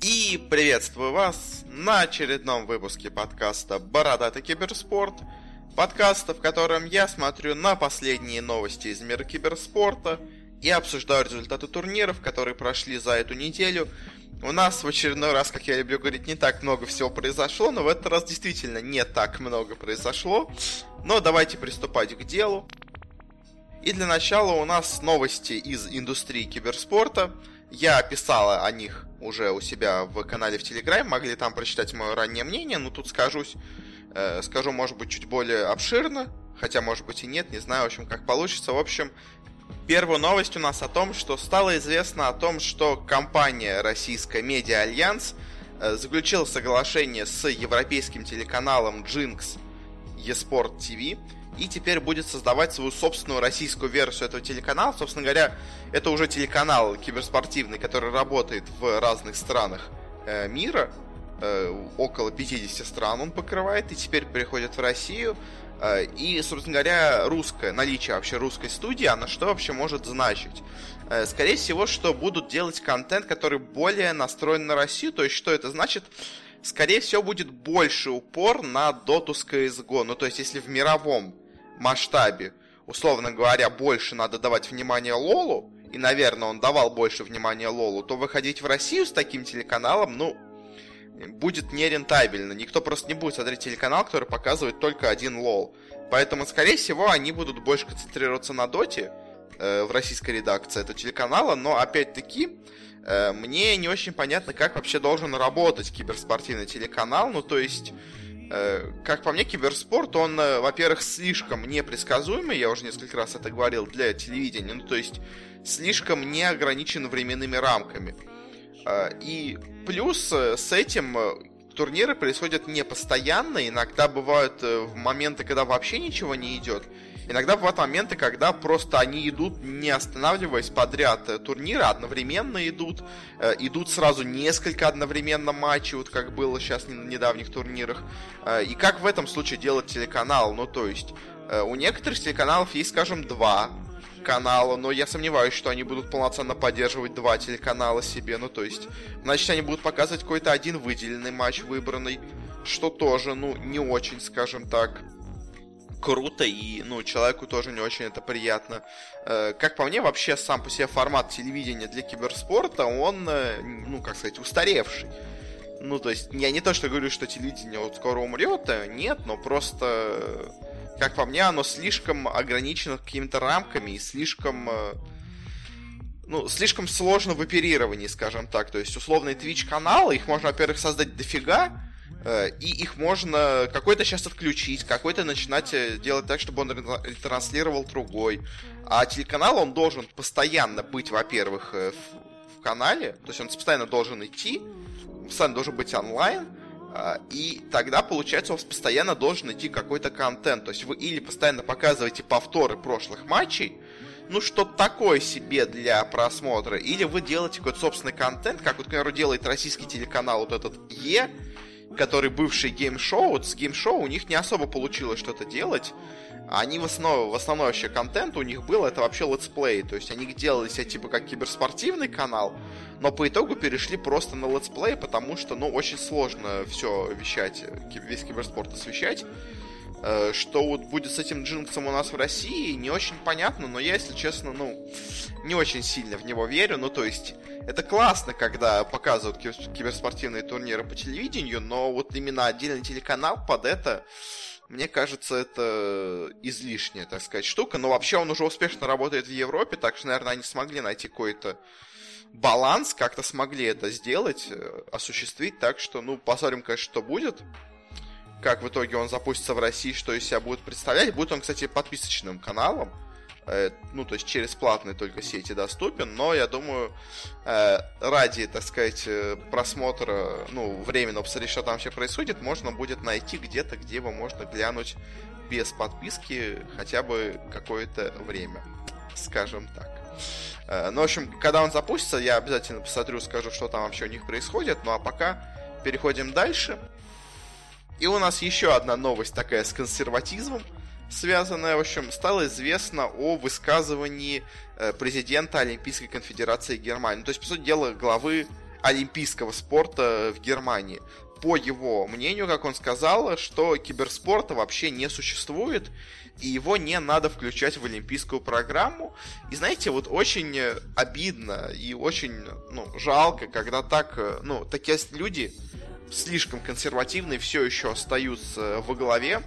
И приветствую вас на очередном выпуске подкаста «Бородатый киберспорт». Подкаста, в котором я смотрю на последние новости из мира киберспорта и обсуждаю результаты турниров, которые прошли за эту неделю. У нас в очередной раз, как я люблю говорить, не так много всего произошло, но в этот раз действительно не так много произошло. Но давайте приступать к делу. И для начала у нас новости из индустрии киберспорта. Я писала о них уже у себя в канале в Телеграме, могли там прочитать мое раннее мнение, но тут скажусь, э, скажу, может быть, чуть более обширно, хотя, может быть, и нет, не знаю, в общем, как получится. В общем, первая новость у нас о том, что стало известно о том, что компания российская Медиа Альянс э, заключила соглашение с европейским телеканалом Ginx eSports TV, и теперь будет создавать свою собственную российскую версию этого телеканала. Собственно говоря, это уже телеканал киберспортивный, который работает в разных странах э, мира. Э, около 50 стран он покрывает, и теперь переходит в Россию. Э, и, собственно говоря, русское, наличие вообще русской студии, она что вообще может значить? Э, скорее всего, что будут делать контент, который более настроен на Россию. То есть, что это значит? Скорее всего, будет больше упор на доту с CSGO. Ну, то есть, если в мировом масштабе, условно говоря, больше надо давать внимание Лолу, и, наверное, он давал больше внимания Лолу, то выходить в Россию с таким телеканалом, ну, будет нерентабельно. Никто просто не будет смотреть телеканал, который показывает только один лол. Поэтому, скорее всего, они будут больше концентрироваться на доте э, в российской редакции этого телеканала, но, опять-таки, э, мне не очень понятно, как вообще должен работать киберспортивный телеканал, ну, то есть Э, как по мне, киберспорт, он, э, во-первых, слишком непредсказуемый, я уже несколько раз это говорил, для телевидения, ну, то есть слишком не ограничен временными рамками. Э, и плюс с этим турниры происходят не постоянно, иногда бывают моменты, когда вообще ничего не идет, Иногда бывают моменты, когда просто они идут, не останавливаясь подряд э, турниры, одновременно идут, э, идут сразу несколько одновременно матчей, вот как было сейчас на недавних турнирах. Э, и как в этом случае делать телеканал? Ну, то есть, у некоторых телеканалов есть, скажем, два канала, но я сомневаюсь, что они будут полноценно поддерживать два телеканала себе. Ну, то есть, значит, они будут показывать какой-то один выделенный матч выбранный, что тоже, ну, не очень, скажем так, круто, и, ну, человеку тоже не очень это приятно. Э, как по мне, вообще сам по себе формат телевидения для киберспорта, он, э, ну, как сказать, устаревший. Ну, то есть, я не то, что говорю, что телевидение вот скоро умрет, э, нет, но просто, как по мне, оно слишком ограничено какими-то рамками и слишком ну, слишком сложно в оперировании, скажем так. То есть, условные Twitch-каналы, их можно, во-первых, создать дофига, Э, и их можно какой-то сейчас отключить, какой-то начинать э, делать так, чтобы он транслировал другой. А телеканал, он должен постоянно быть, во-первых, э, в, в канале, то есть он постоянно должен идти, постоянно должен быть онлайн, и тогда, получается, у вас постоянно должен идти какой-то контент. То есть вы или постоянно показываете повторы прошлых матчей, ну, что-то такое себе для просмотра, или вы делаете какой-то собственный контент, как вот, к примеру, делает российский телеканал вот этот Е, который бывший Gameshow, вот с Gameshow у них не особо получилось что-то делать. Они в основном, в основном вообще контент у них был, это вообще летсплей. То есть они делали себя типа как киберспортивный канал, но по итогу перешли просто на летсплей, потому что, ну, очень сложно все вещать, весь киберспорт освещать. Э, что вот будет с этим Ginx ом у нас в России, не очень понятно, но я, если честно, ну, не очень сильно в него верю. Ну, то есть, это классно, когда показывают киберспортивные турниры по телевидению, но вот именно отдельный телеканал под это, мне кажется, это излишняя, так сказать, штука. Но вообще он уже успешно работает в Европе, так что, наверное, они смогли найти какой-то баланс, как-то смогли это сделать, э, осуществить, так что, ну, посмотрим, конечно, что будет как в итоге он запустится в России, что из себя будет представлять. Будет он, кстати, подписочным каналом. Э, ну, то есть через платные только сети доступен, но я думаю, э, ради, так сказать, э, просмотра, ну, временного посмотреть, что там вообще происходит, можно будет найти где-то, где его можно глянуть без подписки хотя бы какое-то время, скажем так. Ну, в общем, когда он запустится, я обязательно посмотрю, скажу, что там вообще у них происходит. Ну, а пока переходим дальше. И у нас еще одна новость такая с консерватизмом. Связанное, в общем, стало известно о высказывании э, президента Олимпийской конфедерации Германии. То есть, по сути дела, главы олимпийского спорта в Германии. По его мнению, как он сказал, что киберспорта вообще не существует, и его не надо включать в олимпийскую программу. И знаете, вот очень обидно и очень ну, жалко, когда так, ну, такие люди слишком консервативные все еще остаются во главе.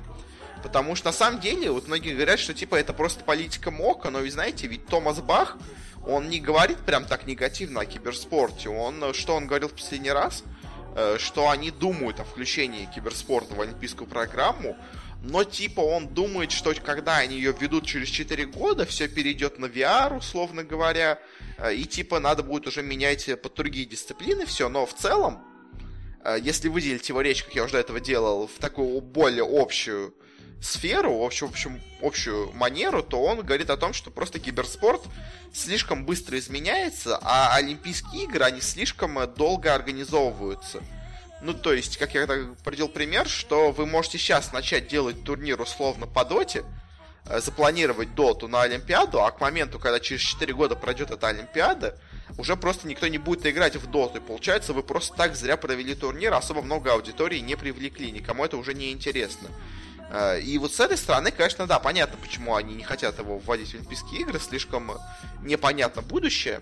Потому что на самом деле, вот многие говорят, что типа это просто политика МОКа, но вы знаете, ведь Томас Бах, он не говорит прям так негативно о киберспорте. Он, что он говорил в последний раз? Э, что они думают о включении киберспорта в олимпийскую программу, но типа он думает, что когда они ее ведут через 4 года, все перейдет на VR, условно говоря, э, и типа надо будет уже менять под другие дисциплины, все, но в целом, э, если выделить его речь, как я уже до этого делал, в такую более общую сферу, в общем, общую манеру, то он говорит о том, что просто киберспорт слишком быстро изменяется, а Олимпийские игры, они слишком долго организовываются. Ну, то есть, как я привел пример, что вы можете сейчас начать делать турнир условно по доте, э, запланировать доту на Олимпиаду, а к моменту, когда через 4 года пройдет эта Олимпиада, уже просто никто не будет играть в доту. И получается, вы просто так зря провели турнир, особо много аудитории не привлекли, никому это уже не интересно. Э, и вот с этой стороны, конечно, да, понятно, почему они не хотят его вводить в Олимпийские игры, слишком непонятно будущее.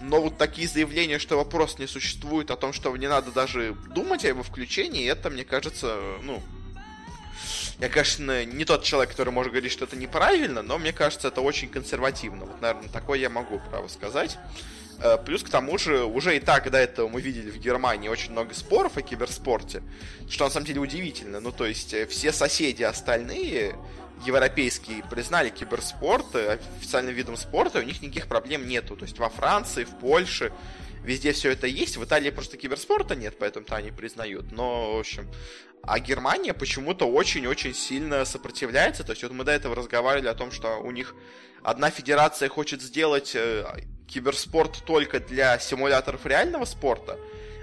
Но вот такие заявления, что вопрос не существует, о том, что не надо даже думать о его включении, это, мне кажется, ну... Я, конечно, не тот человек, который может говорить, что это неправильно, но мне кажется, это очень консервативно. Вот, наверное, такое я могу право сказать. Э, плюс к тому же, уже и так до этого мы видели в Германии очень много споров о киберспорте, что на самом деле удивительно. Ну, то есть, э, все соседи остальные, европейские, признали киберспорт э, официальным видом спорта, у них никаких проблем нету. То есть, во Франции, в Польше, везде все это есть. В Италии просто киберспорта нет, поэтому-то они признают. Но, в общем, а Германия почему-то очень-очень сильно сопротивляется. То есть вот мы до этого разговаривали о том, что у них одна федерация хочет сделать киберспорт только для симуляторов реального спорта,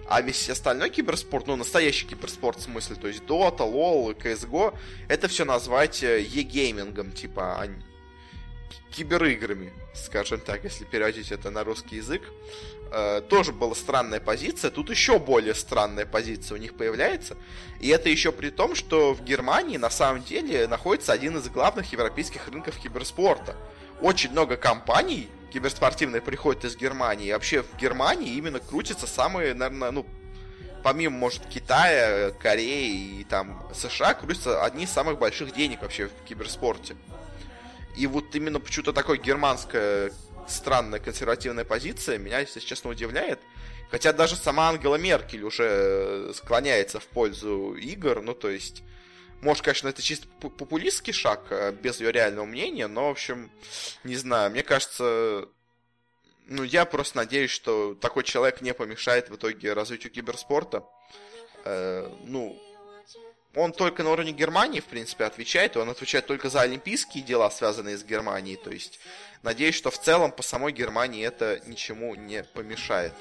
а весь остальной киберспорт, ну, настоящий киберспорт в смысле, то есть Dota, LoL, CSGO, это все назвать e-геймингом, типа, а кибериграми, скажем так, если переводить это на русский язык. Э, тоже была странная позиция, тут еще более странная позиция у них появляется. И это еще при том, что в Германии на самом деле находится один из главных европейских рынков киберспорта. Очень много компаний, киберспортивные приходят из Германии. И вообще в Германии именно крутятся самые, наверное, ну, помимо, может, Китая, Кореи и там США, крутятся одни из самых больших денег вообще в киберспорте. И вот именно почему-то такой германская странная консервативная позиция меня, если честно, удивляет. Хотя даже сама Ангела Меркель уже склоняется в пользу игр, ну, то есть может, конечно, это чисто популистский шаг, э, без ее реального мнения, но, в общем, не знаю, мне кажется, ну, я просто надеюсь, что такой человек не помешает в итоге развитию киберспорта. Э, ну, он только на уровне Германии, в принципе, отвечает, и он отвечает только за олимпийские дела, связанные с Германией, то есть надеюсь, что в целом по самой Германии это ничему не помешает.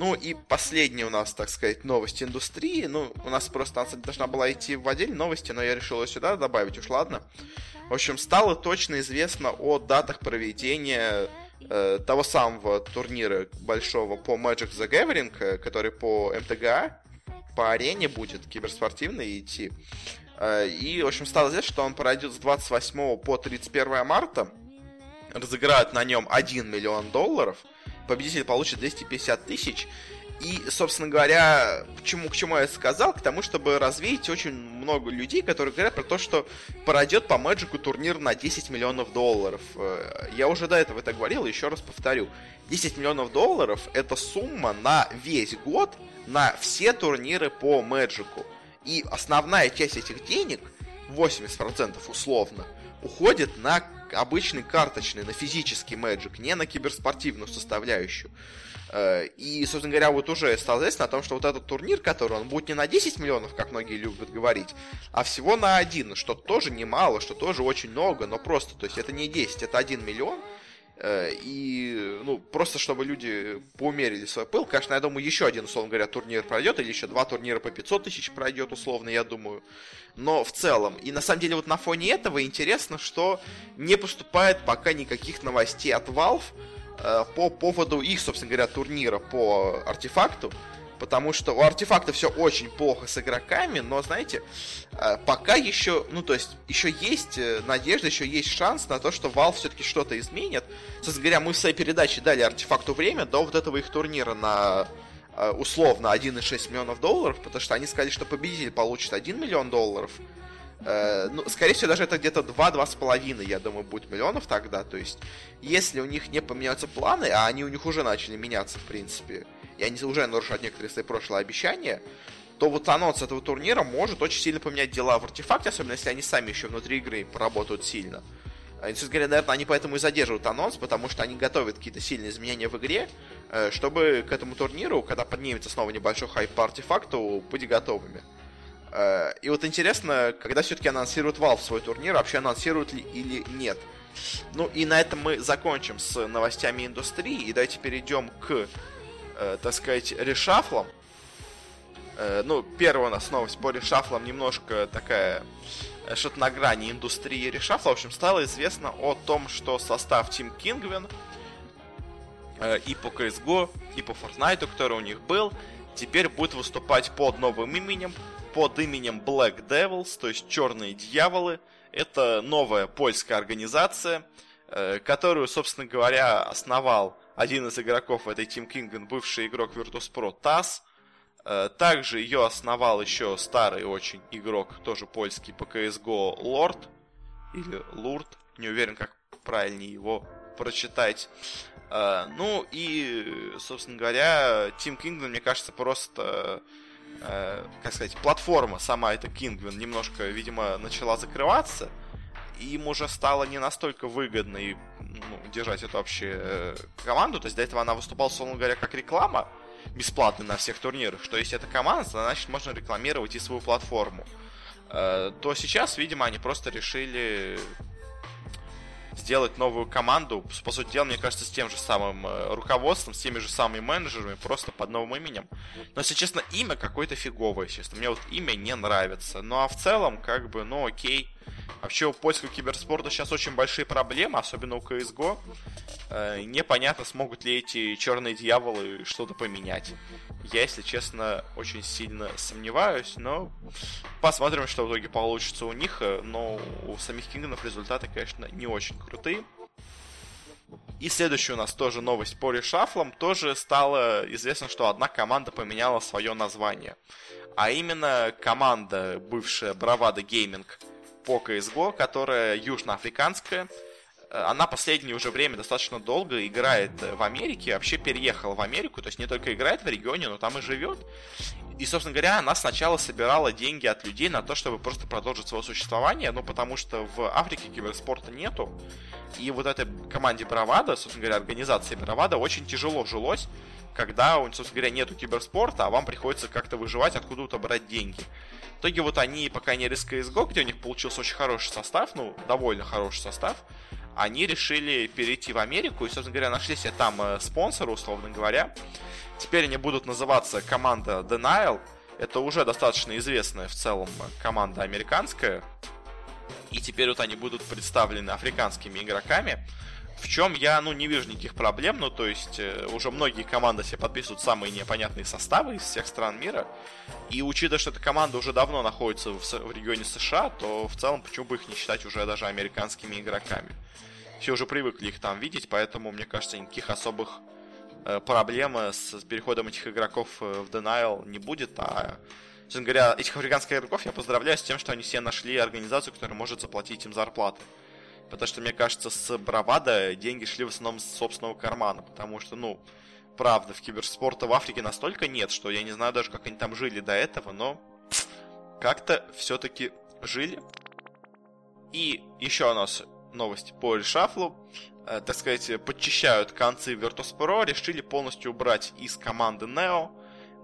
Ну и последняя у нас, так сказать, новость индустрии. Ну, у нас просто она должна была идти в отдельные новости, но я решил ее сюда добавить, уж ладно. В общем, стало точно известно о датах проведения э, того самого турнира большого по Magic the Gathering, э, который по МТГА, по арене будет киберспортивный идти. Э, и, в общем, стало известно, что он пройдет с 28 по 31 марта. Разыграют на нем 1 миллион долларов – победитель получит 250 тысяч. И, собственно говоря, к чему, к чему я сказал? К тому, чтобы развеять очень много людей, которые говорят про то, что пройдет по Мэджику турнир на 10 миллионов долларов. Э, я уже до этого это говорил, еще раз повторю. 10 миллионов долларов это сумма на весь год на все турниры по Мэджику. И основная часть этих денег, 80% условно, уходит на обычный карточный, на физический Magic, не на киберспортивную составляющую. Э, и, собственно говоря, вот уже стало известно о том, что вот этот турнир, который он будет не на 10 миллионов, как многие любят говорить, а всего на один, что тоже немало, что тоже очень много, но просто, то есть это не 10, это 1 миллион. Э, и, ну, просто чтобы люди поумерили свой пыл. Конечно, я думаю, еще один, условно говоря, турнир пройдет, или еще два турнира по 500 тысяч пройдет, условно, я думаю. Но в целом, и на самом деле вот на фоне этого интересно, что не поступает пока никаких новостей от Valve э, по поводу их, собственно говоря, турнира по артефакту потому что у артефакта все очень плохо с игроками, но, знаете, э, пока еще, ну, то есть, еще есть э, надежда, еще есть шанс на то, что Valve все-таки что-то изменит. Собственно говоря, мы в своей передаче дали артефакту время до вот этого их турнира на э, условно 1,6 миллионов долларов, потому что они сказали, что победитель получит 1 миллион долларов. Ну, скорее всего, даже это где-то 2-2,5, я думаю, будет миллионов тогда. То есть, если у них не поменяются планы, а они у них уже начали меняться, в принципе, и они уже нарушают некоторые свои прошлые обещания, то вот анонс этого турнира может очень сильно поменять дела в артефакте, особенно если они сами еще внутри игры поработают сильно. И, говоря, наверное, они поэтому и задерживают анонс, потому что они готовят какие-то сильные изменения в игре, э, чтобы к этому турниру, когда поднимется снова небольшой хайп по артефакту, быть готовыми. Э, и вот интересно, когда все-таки анонсируют Valve свой турнир, вообще анонсируют ли или нет. Ну и на этом мы закончим с новостями индустрии, и давайте перейдем к э, так сказать, решафлом. Э, ну, первая у нас новость по решафлам немножко такая э, что-то на грани индустрии решафла. В общем, стало известно о том, что состав Team Kingwin э, и по CSGO, и по Fortnite, который у них был, теперь будет выступать под новым именем, под именем Black Devils, то есть Черные Дьяволы. Это новая польская организация, э, которую, собственно говоря, основал один из игроков этой Team Kingdom, бывший игрок Virtus.pro ТАСС. Э, также ее основал еще старый очень игрок, тоже польский по CSGO, Лорд. Или Лурд, не уверен, как правильнее его прочитать. Э, ну и, собственно говоря, Team Kingdom, мне кажется, просто э, как сказать, платформа сама эта Kingwin немножко, видимо, начала закрываться им уже стало не настолько выгодно и, ну, держать эту вообще э, команду. То есть до этого она выступала, условно говоря, как реклама бесплатно на всех турнирах, что если это команда, значит можно рекламировать и свою платформу. Э, то сейчас, видимо, они просто решили сделать новую команду, по сути дела, мне кажется, с тем же самым э, руководством, с теми же самыми менеджерами, просто под новым именем. Но, если честно, имя какое-то фиговое, честно. Мне вот имя не нравится. Ну, а в целом, как бы, ну, окей. Вообще у польского киберспорта сейчас очень большие проблемы, особенно у CSGO. Э, непонятно, смогут ли эти черные дьяволы что-то поменять. Я, если честно, очень сильно сомневаюсь, но посмотрим, что в итоге получится у них. Но у самих Кингдомов результаты, конечно, не очень крутые. И следующая у нас тоже новость по решафлам. Тоже стало известно, что одна команда поменяла свое название. А именно команда, бывшая Bravado Gaming, по CSGO, которая южноафриканская. Э, она последнее уже время достаточно долго играет в Америке, вообще переехала в Америку, то есть не только играет в регионе, но там и живет. И, собственно говоря, она сначала собирала деньги от людей на то, чтобы просто продолжить свое существование, ну, потому что в Африке киберспорта нету. И вот этой команде Бравада, собственно говоря, организации Бравада очень тяжело жилось, когда, собственно говоря, нету киберспорта, а вам приходится как-то выживать, откуда-то брать деньги. В итоге вот они, пока не из CSGO, где у них получился очень хороший состав, ну, довольно хороший состав, они решили перейти в Америку и, собственно говоря, нашли себе там э, спонсора, условно говоря. Теперь они будут называться команда Denial. Это уже достаточно известная в целом команда американская. И теперь вот они будут представлены африканскими игроками в чем я, ну, не вижу никаких проблем, ну, то есть, э, уже многие команды себе подписывают самые непонятные составы из всех стран мира, и учитывая, что эта команда уже давно находится в, в регионе США, то в целом почему бы их не считать уже даже американскими игроками. Все уже привыкли их там видеть, поэтому, мне кажется, никаких особых э, проблем с, с переходом этих игроков э, в Denial не будет, а Честно говоря, этих африканских игроков я поздравляю с тем, что они себе нашли организацию, которая может заплатить им зарплаты. Потому что, мне кажется, с Бравада деньги шли в основном с собственного кармана. Потому что, ну, правда, в киберспорта в Африке настолько нет, что я не знаю даже, как они там жили до этого, но как-то все-таки жили. И еще у нас новость по решафлу. Э, так сказать, подчищают концы Virtus.pro, решили полностью убрать из команды Neo.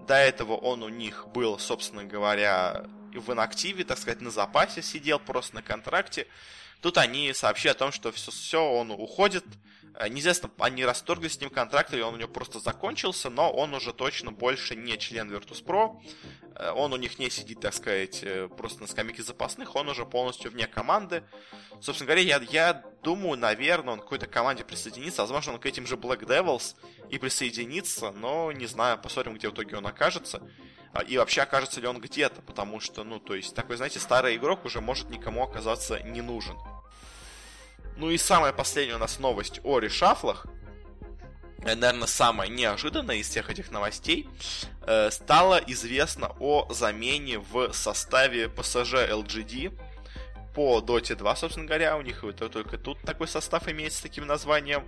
До этого он у них был, собственно говоря, в инактиве, так сказать, на запасе сидел, просто на контракте. Тут они сообщили о том, что все, все он уходит. Э, неизвестно, они расторгли с ним контракт, или он у него просто закончился, но он уже точно больше не член Virtus.pro. Э, он у них не сидит, так сказать, э, просто на скамейке запасных, он уже полностью вне команды. Собственно говоря, я, я думаю, наверное, он к какой-то команде присоединится. Возможно, он к этим же Black Devils и присоединится, но не знаю, посмотрим, где в итоге он окажется. А, и вообще окажется ли он где-то, потому что, ну, то есть, такой, знаете, старый игрок уже может никому оказаться не нужен. Ну и самая последняя у нас новость о решафлах. Наверное, самая неожиданная из всех этих новостей. Э, стало известно о замене в составе ПСЖ LGD по Dota 2, собственно говоря, у них это только тут такой состав имеется с таким названием.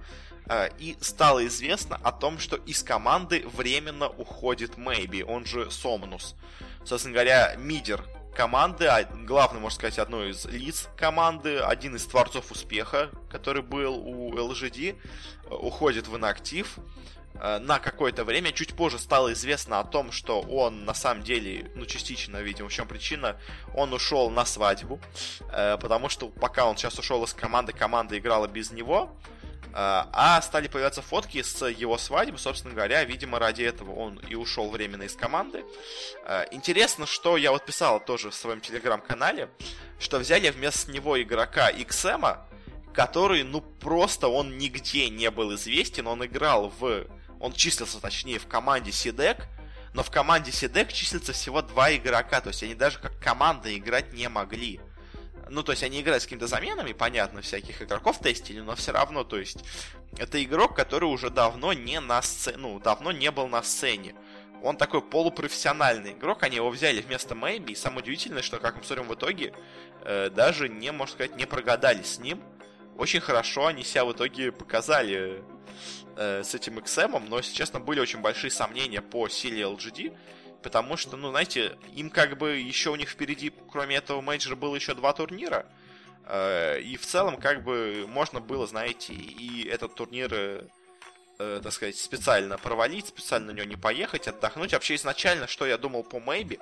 Э, и стало известно о том, что из команды временно уходит Maybe, он же Сомнус. Собственно говоря, мидер команды, а главный, можно сказать, одной из лиц команды, один из творцов успеха, который был у LGD, э, уходит в инактив э, на какое-то время. Чуть позже стало известно о том, что он на самом деле, ну, частично, видимо, в чем причина, он ушел на свадьбу, потому что пока он сейчас ушел из команды, команда играла без него, а, а стали появляться фотки с его свадьбы, собственно говоря, видимо, ради этого он и ушел временно из команды. А, интересно, что я вот писал тоже в своем телеграм-канале, что взяли вместо него игрока XM, который, ну, просто он нигде не был известен, он играл в... Он числился, точнее, в команде Сидек, но в команде Сидек числится всего два игрока, то есть они даже как команда играть не могли. Ну, то есть они играют с какими-то заменами, понятно, всяких игроков тестили, но все равно, то есть, это игрок, который уже давно не на сцене, ну, давно не был на сцене. Он такой полупрофессиональный игрок, они его взяли вместо Мэйби, и самое удивительное, что, как мы смотрим в итоге, э, даже не, можно сказать, не прогадали с ним. Очень хорошо они себя в итоге показали э, с этим XM, но, если честно, были очень большие сомнения по силе LGD, Потому что, ну, знаете, им как бы еще у них впереди, кроме этого мейджора, было еще два турнира. Э, и в целом, как бы, можно было, знаете, и этот турнир, э, э, так сказать, специально провалить, специально на него не поехать, отдохнуть. Вообще, изначально, что я думал по Мэйби,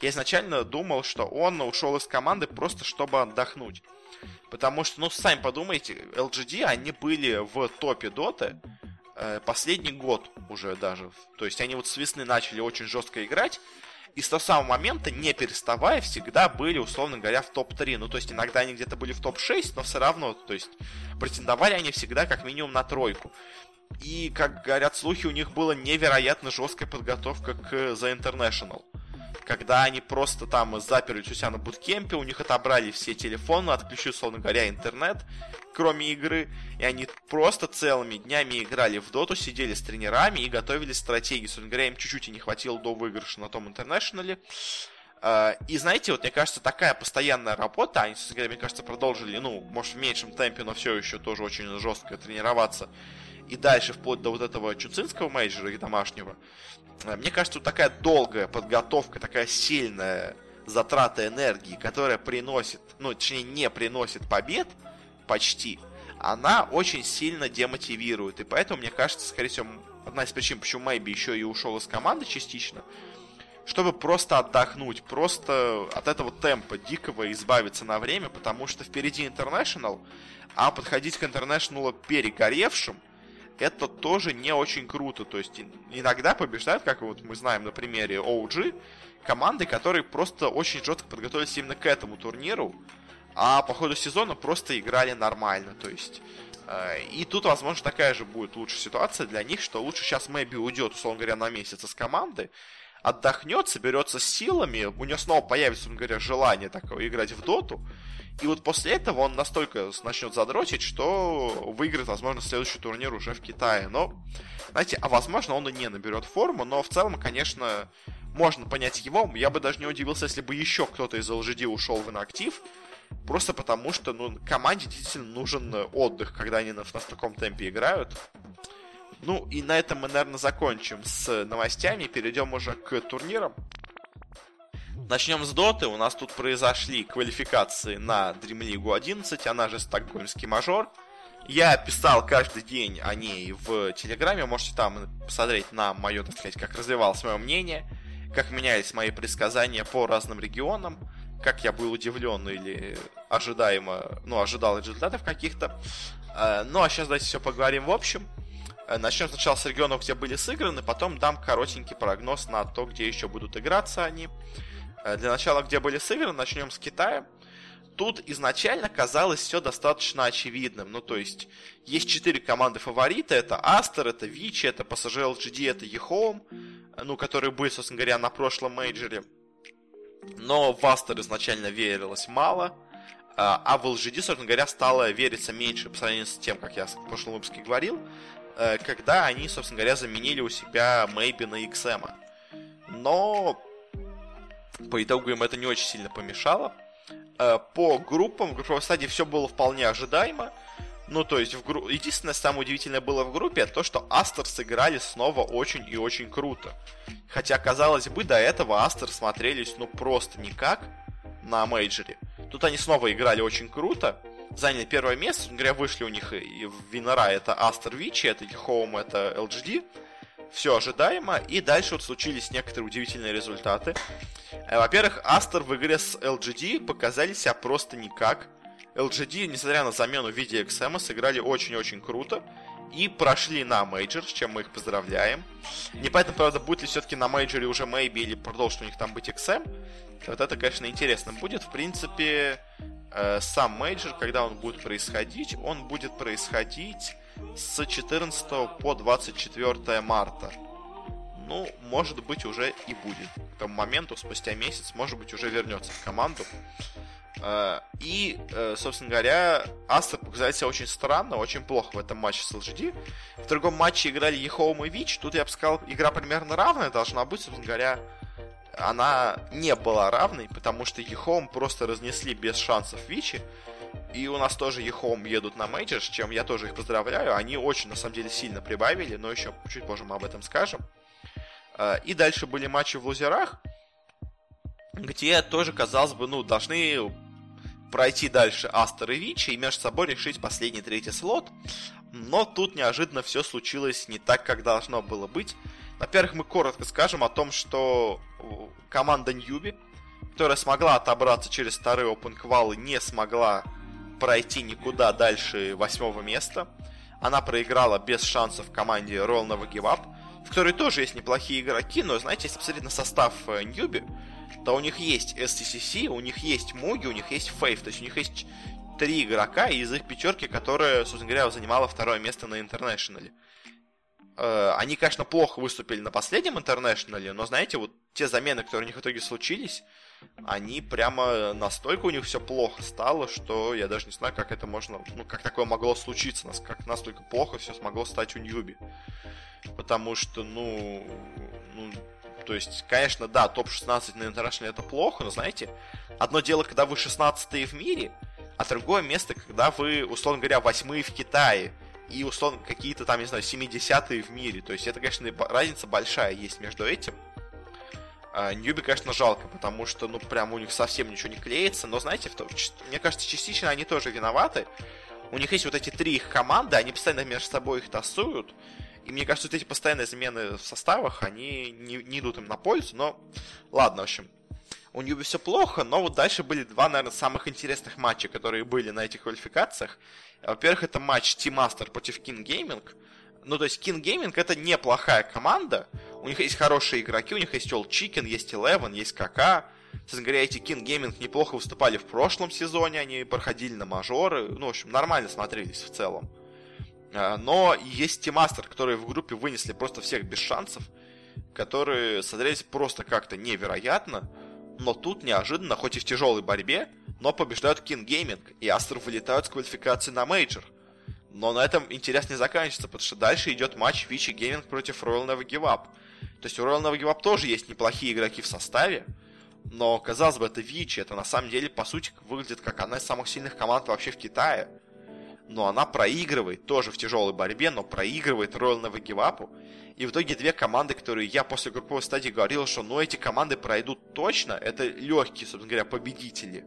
я изначально думал, что он ушел из команды просто чтобы отдохнуть. Потому что, ну, сами подумайте, LGD, они были в топе доты, Э, последний год уже даже. То есть они вот с весны начали очень жестко играть. И с того самого момента, не переставая, всегда были, условно говоря, в топ-3. Ну, то есть иногда они где-то были в топ-6, но все равно, то есть претендовали они всегда как минимум на тройку. И, как говорят слухи, у них была невероятно жесткая подготовка к The International когда они просто там заперлись у себя на буткемпе, у них отобрали все телефоны, отключили, условно говоря, интернет, кроме игры, и они просто целыми днями играли в доту, сидели с тренерами и готовили стратегии. Собственно говоря, им чуть-чуть и не хватило до выигрыша на том интернешнале. А, и знаете, вот мне кажется, такая постоянная работа, они, собственно говоря, мне кажется, продолжили, ну, может, в меньшем темпе, но все еще тоже очень жестко тренироваться. И дальше, вплоть до вот этого чуцинского мейджора и домашнего. Э, мне кажется, вот такая долгая подготовка, такая сильная затрата энергии, которая приносит, ну, точнее, не приносит побед почти, она очень сильно демотивирует. И поэтому, мне кажется, скорее всего, одна из причин, почему Мэйби еще и ушел из команды частично, чтобы просто отдохнуть, просто от этого темпа дикого избавиться на время, потому что впереди International, а подходить к International перегоревшим – это тоже не очень круто. То есть иногда побеждают, как вот мы знаем на примере OG, команды, которые просто очень жестко подготовились именно к этому турниру, а по ходу сезона просто играли нормально. То есть э, и тут, возможно, такая же будет лучшая ситуация для них, что лучше сейчас Мэби уйдет, условно говоря, на месяц из команды, отдохнет, соберется с силами, у него снова появится, условно говоря, желание такое играть в доту, и вот после этого он настолько начнет задротить, что выиграет, возможно, следующий турнир уже в Китае. Но, знаете, а возможно, он и не наберет форму, но в целом, конечно, можно понять его. Я бы даже не удивился, если бы еще кто-то из LGD ушел в инактив. Просто потому, что ну, команде действительно нужен отдых, когда они на, на таком темпе играют. Ну и на этом мы, наверное, закончим с новостями. Перейдем уже к турнирам. Начнем с доты. У нас тут произошли квалификации на Dream League 11, она же Стокгольмский мажор. Я писал каждый день о ней в Телеграме, можете там посмотреть на мое, так сказать, как развивалось мое мнение. как менялись мои предсказания по разным регионам, как я был удивлен или ожидаемо, ну, ожидал результатов каких-то. Э, ну, а сейчас давайте все поговорим в общем. Э, начнем сначала с регионов, где были сыграны, потом дам коротенький прогноз на то, где еще будут играться они. Э, для начала, где были сыграны, начнем с Китая. Тут изначально казалось все достаточно очевидным. Ну, то есть, есть четыре команды фаворита. Это Aster, это Vici, это PSG LGD, это EHOME. Ну, которые были, собственно говоря, на прошлом мейджоре. Но в Aster изначально верилось мало. А, а в LGD, собственно говоря, стало вериться меньше по сравнению с тем, как я в прошлом выпуске говорил. Э, когда они, собственно говоря, заменили у себя Maybe и XM. Но по итогу им это не очень сильно помешало. Э, по группам, в групповой стадии все было вполне ожидаемо. Ну, то есть, в гру... единственное самое удивительное было в группе, то, что Астер сыграли снова очень и очень круто. Хотя, казалось бы, до этого Астер смотрелись, ну, просто никак на мейджоре. Тут они снова играли очень круто заняли первое место. Говоря, вышли у них и винора это Астер Вичи, это Home, это LGD. Все ожидаемо. И дальше вот случились некоторые удивительные результаты. Э, во-первых, Aster в игре с LGD показали себя просто никак. LGD, несмотря на замену в виде XM, сыграли очень-очень круто. И прошли на мейджор, с чем мы их поздравляем. Непонятно, правда, будет ли все-таки на мейджоре уже Maybe или продолжит у них там быть XM. Вот это, конечно, интересно будет. В принципе, Э, сам мейджор, когда он будет происходить, он будет происходить с 14 по 24 марта. Ну, может быть, уже и будет. К тому моменту, спустя месяц, может быть, уже вернется в команду. Э, и, э, собственно говоря, Астер показали себя очень странно, очень плохо в этом матче с LGD. В другом матче играли Ехоум и Вич. Тут, я бы сказал, игра примерно равная должна быть, собственно говоря, она не была равной, потому что Ехом просто разнесли без шансов Вичи. И у нас тоже Ехом едут на мейджор, с чем я тоже их поздравляю. Они очень, на самом деле, сильно прибавили, но еще чуть позже мы об этом скажем. А, и дальше были матчи в лузерах, где тоже, казалось бы, ну, должны пройти дальше Астер и Вичи и между собой решить последний третий слот. Но тут неожиданно все случилось не так, как должно было быть. Во-первых, мы коротко скажем о том, что команда Ньюби, которая смогла отобраться через вторые квалы, не смогла пройти никуда дальше восьмого места. Она проиграла без шансов команде Give Up, в которой тоже есть неплохие игроки, но, знаете, если посмотреть на состав э, Ньюби, то у них есть STCC, у них есть Моги, у них есть Фейв, то есть у них есть три игрока из их пятерки, которая, собственно говоря, занимала второе место на Интернешнале. Э, они, конечно, плохо выступили на последнем интернешнале, но, знаете, вот те замены, которые у них в итоге случились, они прямо настолько у них все плохо стало, что я даже не знаю, как это можно, ну, как такое могло случиться, как настолько плохо все смогло стать у Ньюби. Потому что, ну, ну, то есть, конечно, да, топ-16 на International это плохо, но, знаете, одно дело, когда вы 16 в мире, а другое место, когда вы, условно говоря, восьмые в Китае, и, условно, какие-то там, не знаю, 70-е в мире. То есть это, конечно, разница большая есть между этим. А, Ньюби, конечно, жалко, потому что, ну, прям у них совсем ничего не клеится. Но, знаете, в том, мне кажется, частично они тоже виноваты. У них есть вот эти три их команды, они постоянно между собой их тасуют. И мне кажется, вот эти постоянные замены в составах, они не, не идут им на пользу. Но, ладно, в общем, у Ньюби все плохо, но вот дальше были два, наверное, самых интересных матча, которые были на этих квалификациях. Во-первых, это матч Team Master против King Gaming. Ну, то есть King Gaming это неплохая команда. У них есть хорошие игроки, у них есть All Chicken, есть Eleven, есть КК. Честно говоря, эти King Gaming неплохо выступали в прошлом сезоне, они проходили на мажоры. Ну, в общем, нормально смотрелись в целом. А, но есть Aster, которые в группе вынесли просто всех без шансов, которые смотрелись просто как-то невероятно. Но тут неожиданно, хоть и в тяжелой борьбе, но побеждают King Gaming, и Астер вылетают с квалификации на мейджор. Но на этом интерес не заканчивается, потому что дальше идет матч Вичи Gaming против Royal Never Give Up. То есть у Royal Never Give Up тоже есть неплохие игроки в составе, но, казалось бы, это Вичи, это на самом деле, по сути, выглядит как одна из самых сильных команд вообще в Китае. Но она проигрывает, тоже в тяжелой борьбе, но проигрывает Royal Up. И в итоге две команды, которые я после групповой стадии говорил, что ну эти команды пройдут точно, это легкие, собственно говоря, победители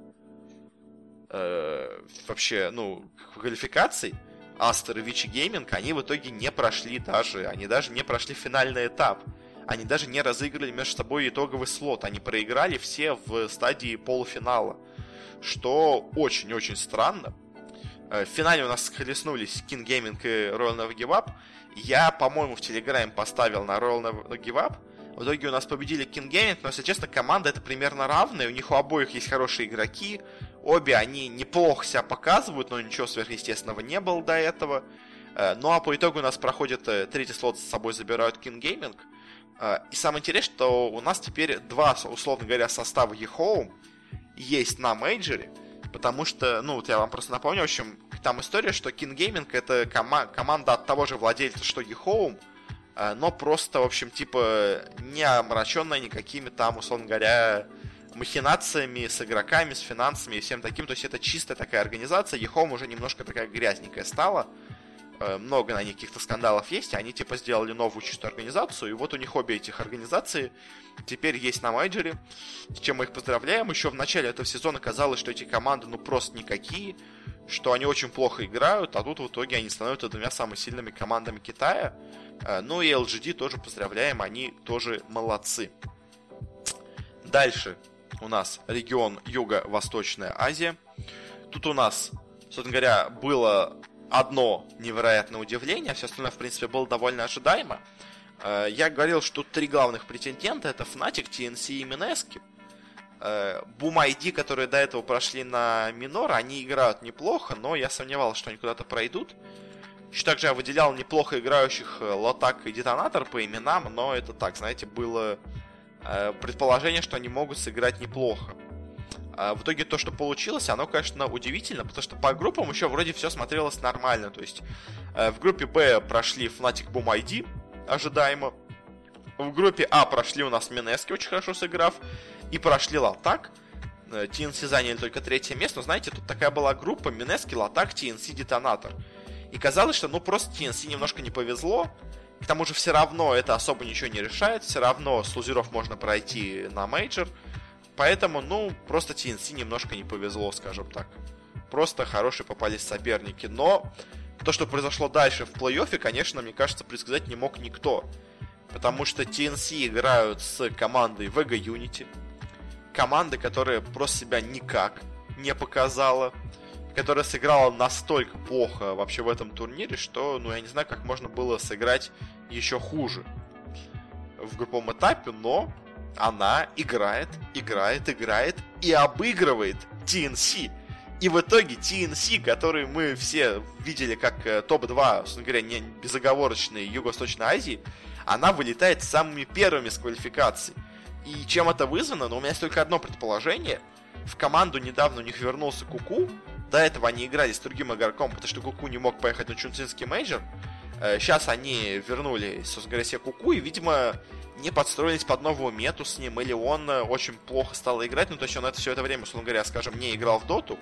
э, вообще, ну, квалификаций, Астер и Вичи Гейминг, они в итоге не прошли даже, они даже не прошли финальный этап. они даже не разыграли между собой итоговый слот. Они проиграли все в стадии полуфинала. Что очень-очень странно. Э, в финале у нас схлестнулись King Gaming и Royal Never Give Up. Я, по-моему, в Телеграме поставил на Royal Never Give Up. В итоге у нас победили King Gaming, но, если честно, команда это примерно равная. У них у обоих есть хорошие игроки. Обе они неплохо себя показывают, но ничего сверхъестественного не было до этого. Э, ну а по итогу у нас проходит э, третий слот, с собой забирают King Gaming. И самое интересное, что у нас теперь два, условно говоря, состава E-Home есть на мейджоре. Потому что, ну, вот я вам просто напомню, в общем, там история, что King Gaming это кома- команда от того же владельца, что и Home, э, но просто, в общем, типа, не омраченная никакими там, условно говоря, махинациями с игроками, с финансами и всем таким. То есть это чистая такая организация. Ехом уже немножко такая грязненькая стала. Э, много на них каких-то скандалов есть, они типа сделали новую чистую организацию, и вот у них обе этих организаций теперь есть на мейджоре, с чем мы их поздравляем. Еще в начале этого сезона казалось, что эти команды ну просто никакие, что они очень плохо играют, а тут в итоге они становятся двумя самыми сильными командами Китая. Э, ну и LGD тоже поздравляем, они тоже молодцы. Дальше у нас регион Юго-Восточная Азия. Тут у нас, собственно говоря, было одно невероятное удивление, а все остальное, в принципе, было довольно ожидаемо. Э, я говорил, что три главных претендента это Fnatic, TNC и Минески. Boom ID, которые до этого прошли на минор, они играют неплохо, но я сомневался, что они куда-то пройдут. Еще также я выделял неплохо играющих Лотак и Детонатор по именам, но это так, знаете, было э, предположение, что они могут сыграть неплохо. А в итоге то, что получилось, оно, конечно, удивительно, потому что по группам еще вроде все смотрелось нормально. То есть э, в группе Б прошли Fnatic Boom ID, ожидаемо. В группе А прошли у нас Минески, очень хорошо сыграв. И прошли Латак. TNC э, заняли только третье место. Но знаете, тут такая была группа Минески, Латак, TNC, Детонатор. И казалось, что ну просто TNC немножко не повезло. К тому же все равно это особо ничего не решает. Все равно с лузеров можно пройти на мейджор. Поэтому, ну, просто TNC немножко не повезло, скажем так. Просто хорошие попались соперники. Но то, что произошло дальше в плей-оффе, конечно, мне кажется, предсказать не мог никто. Потому что TNC играют с командой Vega Unity. Команда, которая просто себя никак не показала. Которая сыграла настолько плохо вообще в этом турнире, что, ну, я не знаю, как можно было сыграть еще хуже в групповом этапе, но она играет, играет, играет и обыгрывает TNC. И в итоге TNC, который мы все видели как э, топ-2, собственно говоря, не безоговорочной Юго-Восточной Азии, она вылетает самыми первыми с квалификации. И чем это вызвано? Ну, у меня есть только одно предположение. В команду недавно у них вернулся Куку. До этого они играли с другим игроком, потому что Куку не мог поехать на Чунцинский мейджор. Сейчас э, они вернули, собственно говоря, себе Куку, и, видимо, не подстроились под новую мету с ним, или он э, очень плохо стал играть, ну то есть он это все это время, условно говоря, скажем, не играл в доту,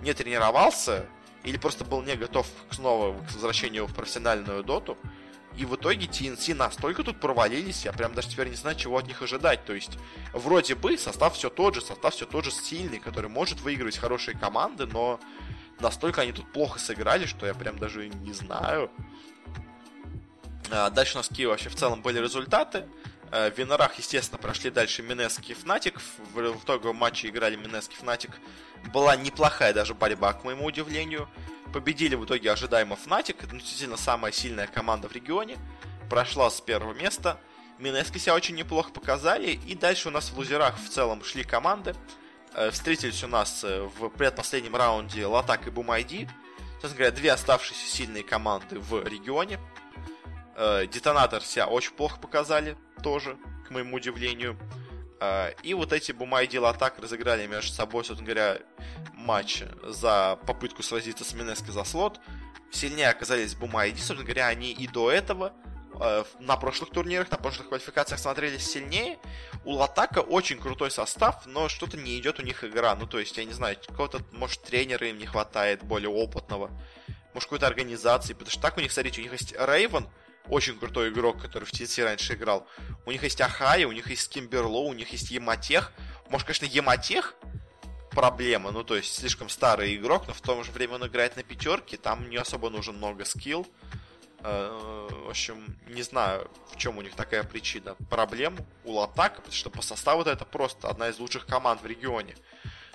не тренировался, или просто был не готов снова к возвращению в профессиональную доту. И в итоге TNC настолько тут провалились, я прям даже теперь не знаю, чего от них ожидать. То есть, вроде бы состав все тот же, состав все тот же сильный, который может выигрывать хорошие команды, но настолько они тут плохо сыграли, что я прям даже не знаю. А дальше у нас какие вообще в целом были результаты. Э, в винерах, естественно, прошли дальше Минески и Фнатик. В, итоговом матче играли Минески и Фнатик. Была неплохая даже борьба, к моему удивлению. Победили в итоге ожидаемо Фнатик. Это действительно самая сильная команда в регионе. Прошла с первого места. Минески себя очень неплохо показали. И дальше у нас в лузерах в целом шли команды. Э, встретились у нас э, в предпоследнем раунде Латак и Бумайди. Собственно говоря, две оставшиеся сильные команды в регионе. Детонатор себя очень плохо показали тоже, к моему удивлению. А, и вот эти бумаги дела так разыграли между собой, собственно говоря, матч за попытку сразиться с Минеской за слот. Сильнее оказались бумаги, собственно говоря, они и до этого а, на прошлых турнирах, на прошлых квалификациях смотрелись сильнее. У Латака очень крутой состав, но что-то не идет у них игра. Ну, то есть, я не знаю, какого-то, может, тренера им не хватает, более опытного. Может, какой-то организации. Потому что так у них, смотрите, у них есть Рейвен, очень крутой игрок, который в TNC раньше играл. У них есть Ахай, у них есть Кимберло, у них есть Ематех. Может, конечно, Ематех проблема, ну, то есть слишком старый игрок, но в то же время он играет на пятерке, там не особо нужен много скилл. Э, в общем, не знаю, в чем у них такая причина проблем у Латака, потому что по составу это просто одна из лучших команд в регионе.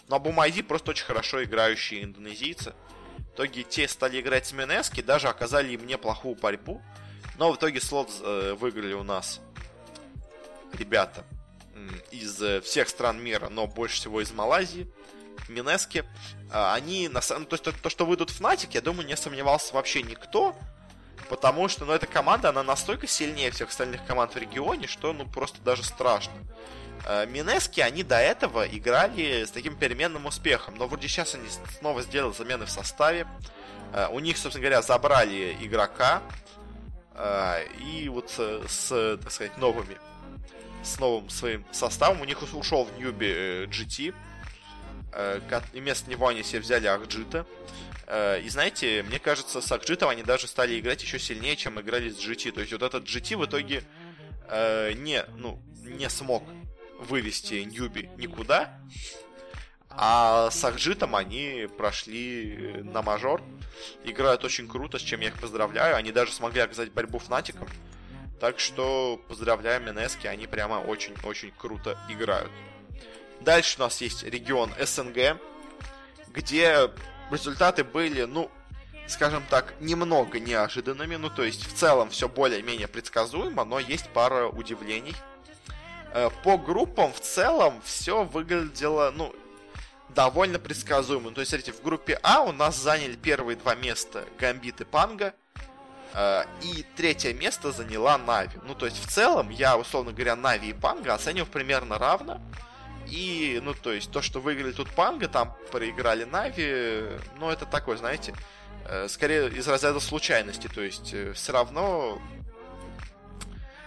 Но Абумайди просто очень хорошо играющие индонезийцы. В итоге те стали играть с Минески, даже оказали им неплохую борьбу. Но в итоге слот э, выиграли у нас ребята из э, всех стран мира, но больше всего из Малайзии. Минески. А, они, на самом то есть то, то, что выйдут в Фнатик, я думаю, не сомневался вообще никто. Потому что, ну, эта команда, она настолько сильнее всех остальных команд в регионе, что, ну, просто даже страшно. Э, Минески, они до этого играли с таким переменным успехом, но вроде сейчас они снова сделали замены в составе. Э, у них, собственно говоря, забрали игрока, и вот с, так сказать, новыми, с новым своим составом у них ушел в Ньюби GT, и вместо него они себе взяли Ахджита. И знаете, мне кажется, с Акджитом они даже стали играть еще сильнее, чем играли с GT. То есть вот этот GT в итоге не, ну, не смог вывести Ньюби никуда. А с Акджитом они прошли на мажор. Играют очень круто, с чем я их поздравляю. Они даже смогли оказать борьбу Фнатиком. Так что поздравляю Минески, они прямо очень-очень круто играют. Дальше у нас есть регион СНГ, где результаты были, ну, скажем так, немного неожиданными. Ну, то есть в целом все более-менее предсказуемо, но есть пара удивлений. Э, по группам в целом все выглядело, ну, довольно предсказуемо. То есть, смотрите, в группе А у нас заняли первые два места Гамбит и Панга. Э, и третье место заняла Нави. Ну, то есть, в целом, я, условно говоря, Нави и Панга оцениваю примерно равно. И, ну, то есть, то, что выиграли тут Панга, там проиграли Нави, ну, это такое, знаете, э, скорее из разряда случайности. То есть, все равно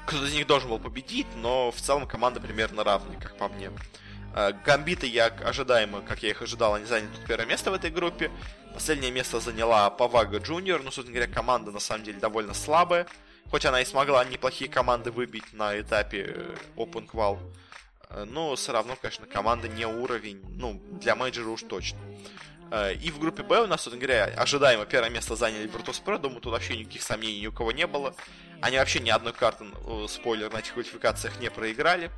кто-то из них должен был победить, но в целом команда примерно равная, как по мне. Гамбиты, я ожидаемо, как я их ожидал, они заняли тут первое место в этой группе. Последнее место заняла Павага Джуниор. Ну, собственно говоря, команда на самом деле довольно слабая. Хоть она и смогла неплохие команды выбить на этапе э, Open квал. Э, но все равно, конечно, команда не уровень, ну, для менеджера уж точно. Э, и в группе Б у нас, собственно говоря, ожидаемо первое место заняли Virtus.pro. Думаю, тут вообще никаких сомнений ни у кого не было. Они вообще ни одной карты, э, спойлер, на этих квалификациях не проиграли.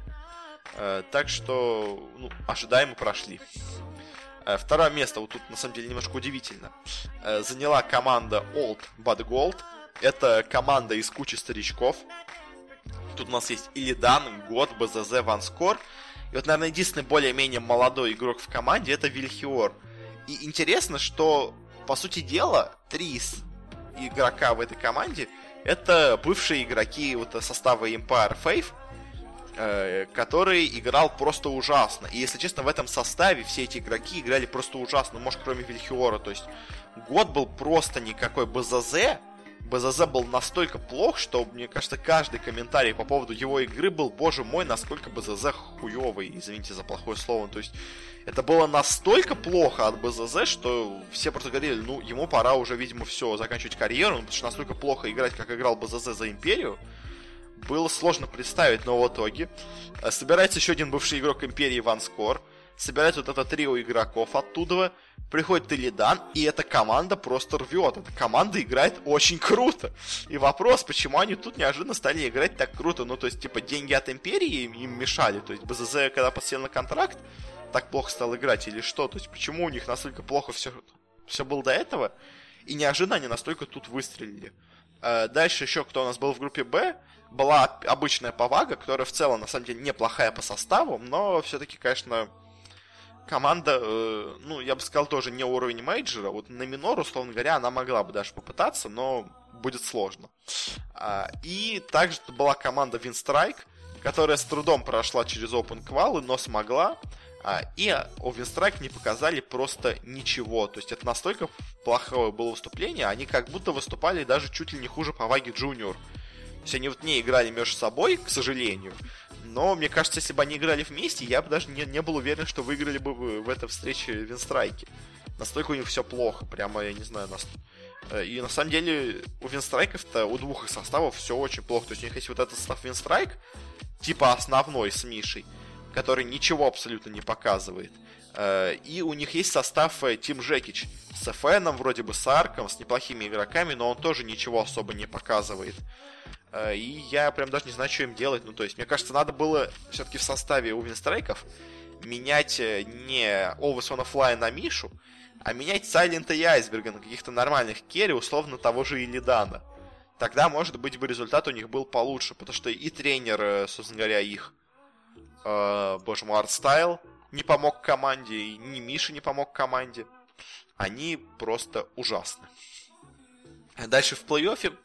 Э, так что, ну, ожидаемо прошли. Второе место, вот тут на самом деле немножко удивительно, заняла команда Old But Gold. Это команда из кучи старичков. Тут у нас есть Илидан, Год, БЗЗ, Ванскор. И вот, наверное, единственный более-менее молодой игрок в команде это Вильхиор. И интересно, что, по сути дела, три из игрока в этой команде это бывшие игроки вот состава Empire Faith, э, который играл просто ужасно. И, если честно, в этом составе все эти игроки играли просто ужасно, может, кроме Вильхиора. То есть, год был просто никакой. БЗЗ БЗЗ был настолько плох, что, мне кажется, каждый комментарий по поводу его игры был, боже мой, насколько БЗЗ хуёвый, извините за плохое слово. То есть, это было настолько плохо от БЗЗ, что все просто говорили, ну, ему пора уже, видимо, все, заканчивать карьеру, потому что настолько плохо играть, как играл БЗЗ за Империю, было сложно представить, но в итоге э, собирается еще один бывший игрок Империи Ван Скор, собирается вот это трио игроков оттуда, приходит Илидан, и эта команда просто рвет. Эта команда играет очень круто. И вопрос, почему они тут неожиданно стали играть так круто? Ну, то есть, типа, деньги от Империи им, мешали. То есть, БЗЗ, когда посел на контракт, так плохо стал играть или что? То есть, почему у них настолько плохо все, все было до этого? И неожиданно они настолько тут выстрелили. Э, дальше еще кто у нас был в группе Б, была обычная Повага, которая в целом, на самом деле, неплохая по составу, но все-таки, конечно, команда, э, ну, я бы сказал, тоже не уровень мейджора. Вот на минор, условно говоря, она могла бы даже попытаться, но будет сложно. А, и также была команда Винстрайк, которая с трудом прошла через Open квал, но смогла. А, и у Винстрайк не показали просто ничего. То есть это настолько плохое было выступление, они как будто выступали даже чуть ли не хуже Паваги Джуниор. То есть они вот не играли между собой, к сожалению. Но мне кажется, если бы они играли вместе, я бы даже не, не был уверен, что выиграли бы в, этой встрече Винстрайки. Настолько у них все плохо, прямо, я не знаю, нас... Э, и на самом деле у Винстрайков-то, у двух их составов все очень плохо. То есть у них есть вот этот состав Винстрайк, типа основной с Мишей, который ничего абсолютно не показывает. Э, и у них есть состав Тим Жекич с Фэном, вроде бы с Арком, с неплохими игроками, но он тоже ничего особо не показывает. Э, и я прям даже не знаю, что им делать. Ну, то есть, мне кажется, надо было все-таки в составе у Винстрайков менять э, не Always on Fly на Мишу, а менять Сайлента и Айсберга на каких-то нормальных керри, условно того же Илидана. Тогда, может быть, бы результат у них был получше, потому что и тренер, собственно говоря, их, э, боже мой, артстайл не помог команде, и ни Миша не помог команде. Они просто ужасны. Дальше в плей-оффе,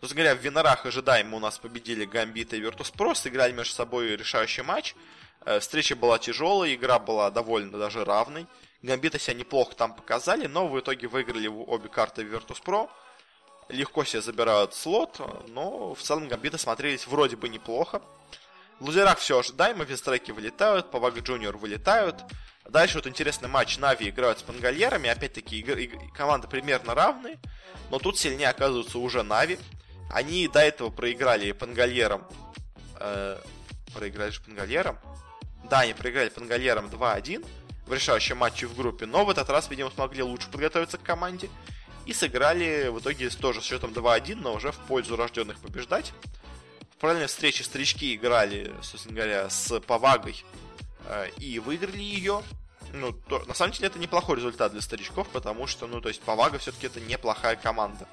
собственно говоря, в винерах ожидаемо у нас победили Гамбит и Virtus.pro, сыграли между собой решающий матч. Э, встреча была тяжелая, игра была довольно даже равной. Гамбиты себя неплохо там показали, но в итоге выиграли обе карты Virtus.pro. Легко себе забирают слот, но в целом Гамбиты смотрелись вроде бы неплохо. В лузерах все ожидаемо, Винстрайки вылетают, Павага Джуниор вылетают. Дальше вот интересный матч. Нави играют с пангольерами. Опять-таки, команды примерно равные. Но тут сильнее оказываются уже Нави. Они до этого проиграли пангольерам. Э, проиграли же пангольерам? Да, они проиграли пангольерам 2-1 в решающем матче в группе. Но в этот раз, видимо, смогли лучше подготовиться к команде. И сыграли в итоге тоже с счетом 2-1, но уже в пользу рожденных побеждать. В параллельной встрече старички играли, собственно говоря, с Повагой э, и выиграли ее. Ну, то, на самом деле это неплохой результат для старичков, потому что, ну, то есть Pavaga все-таки это неплохая команда.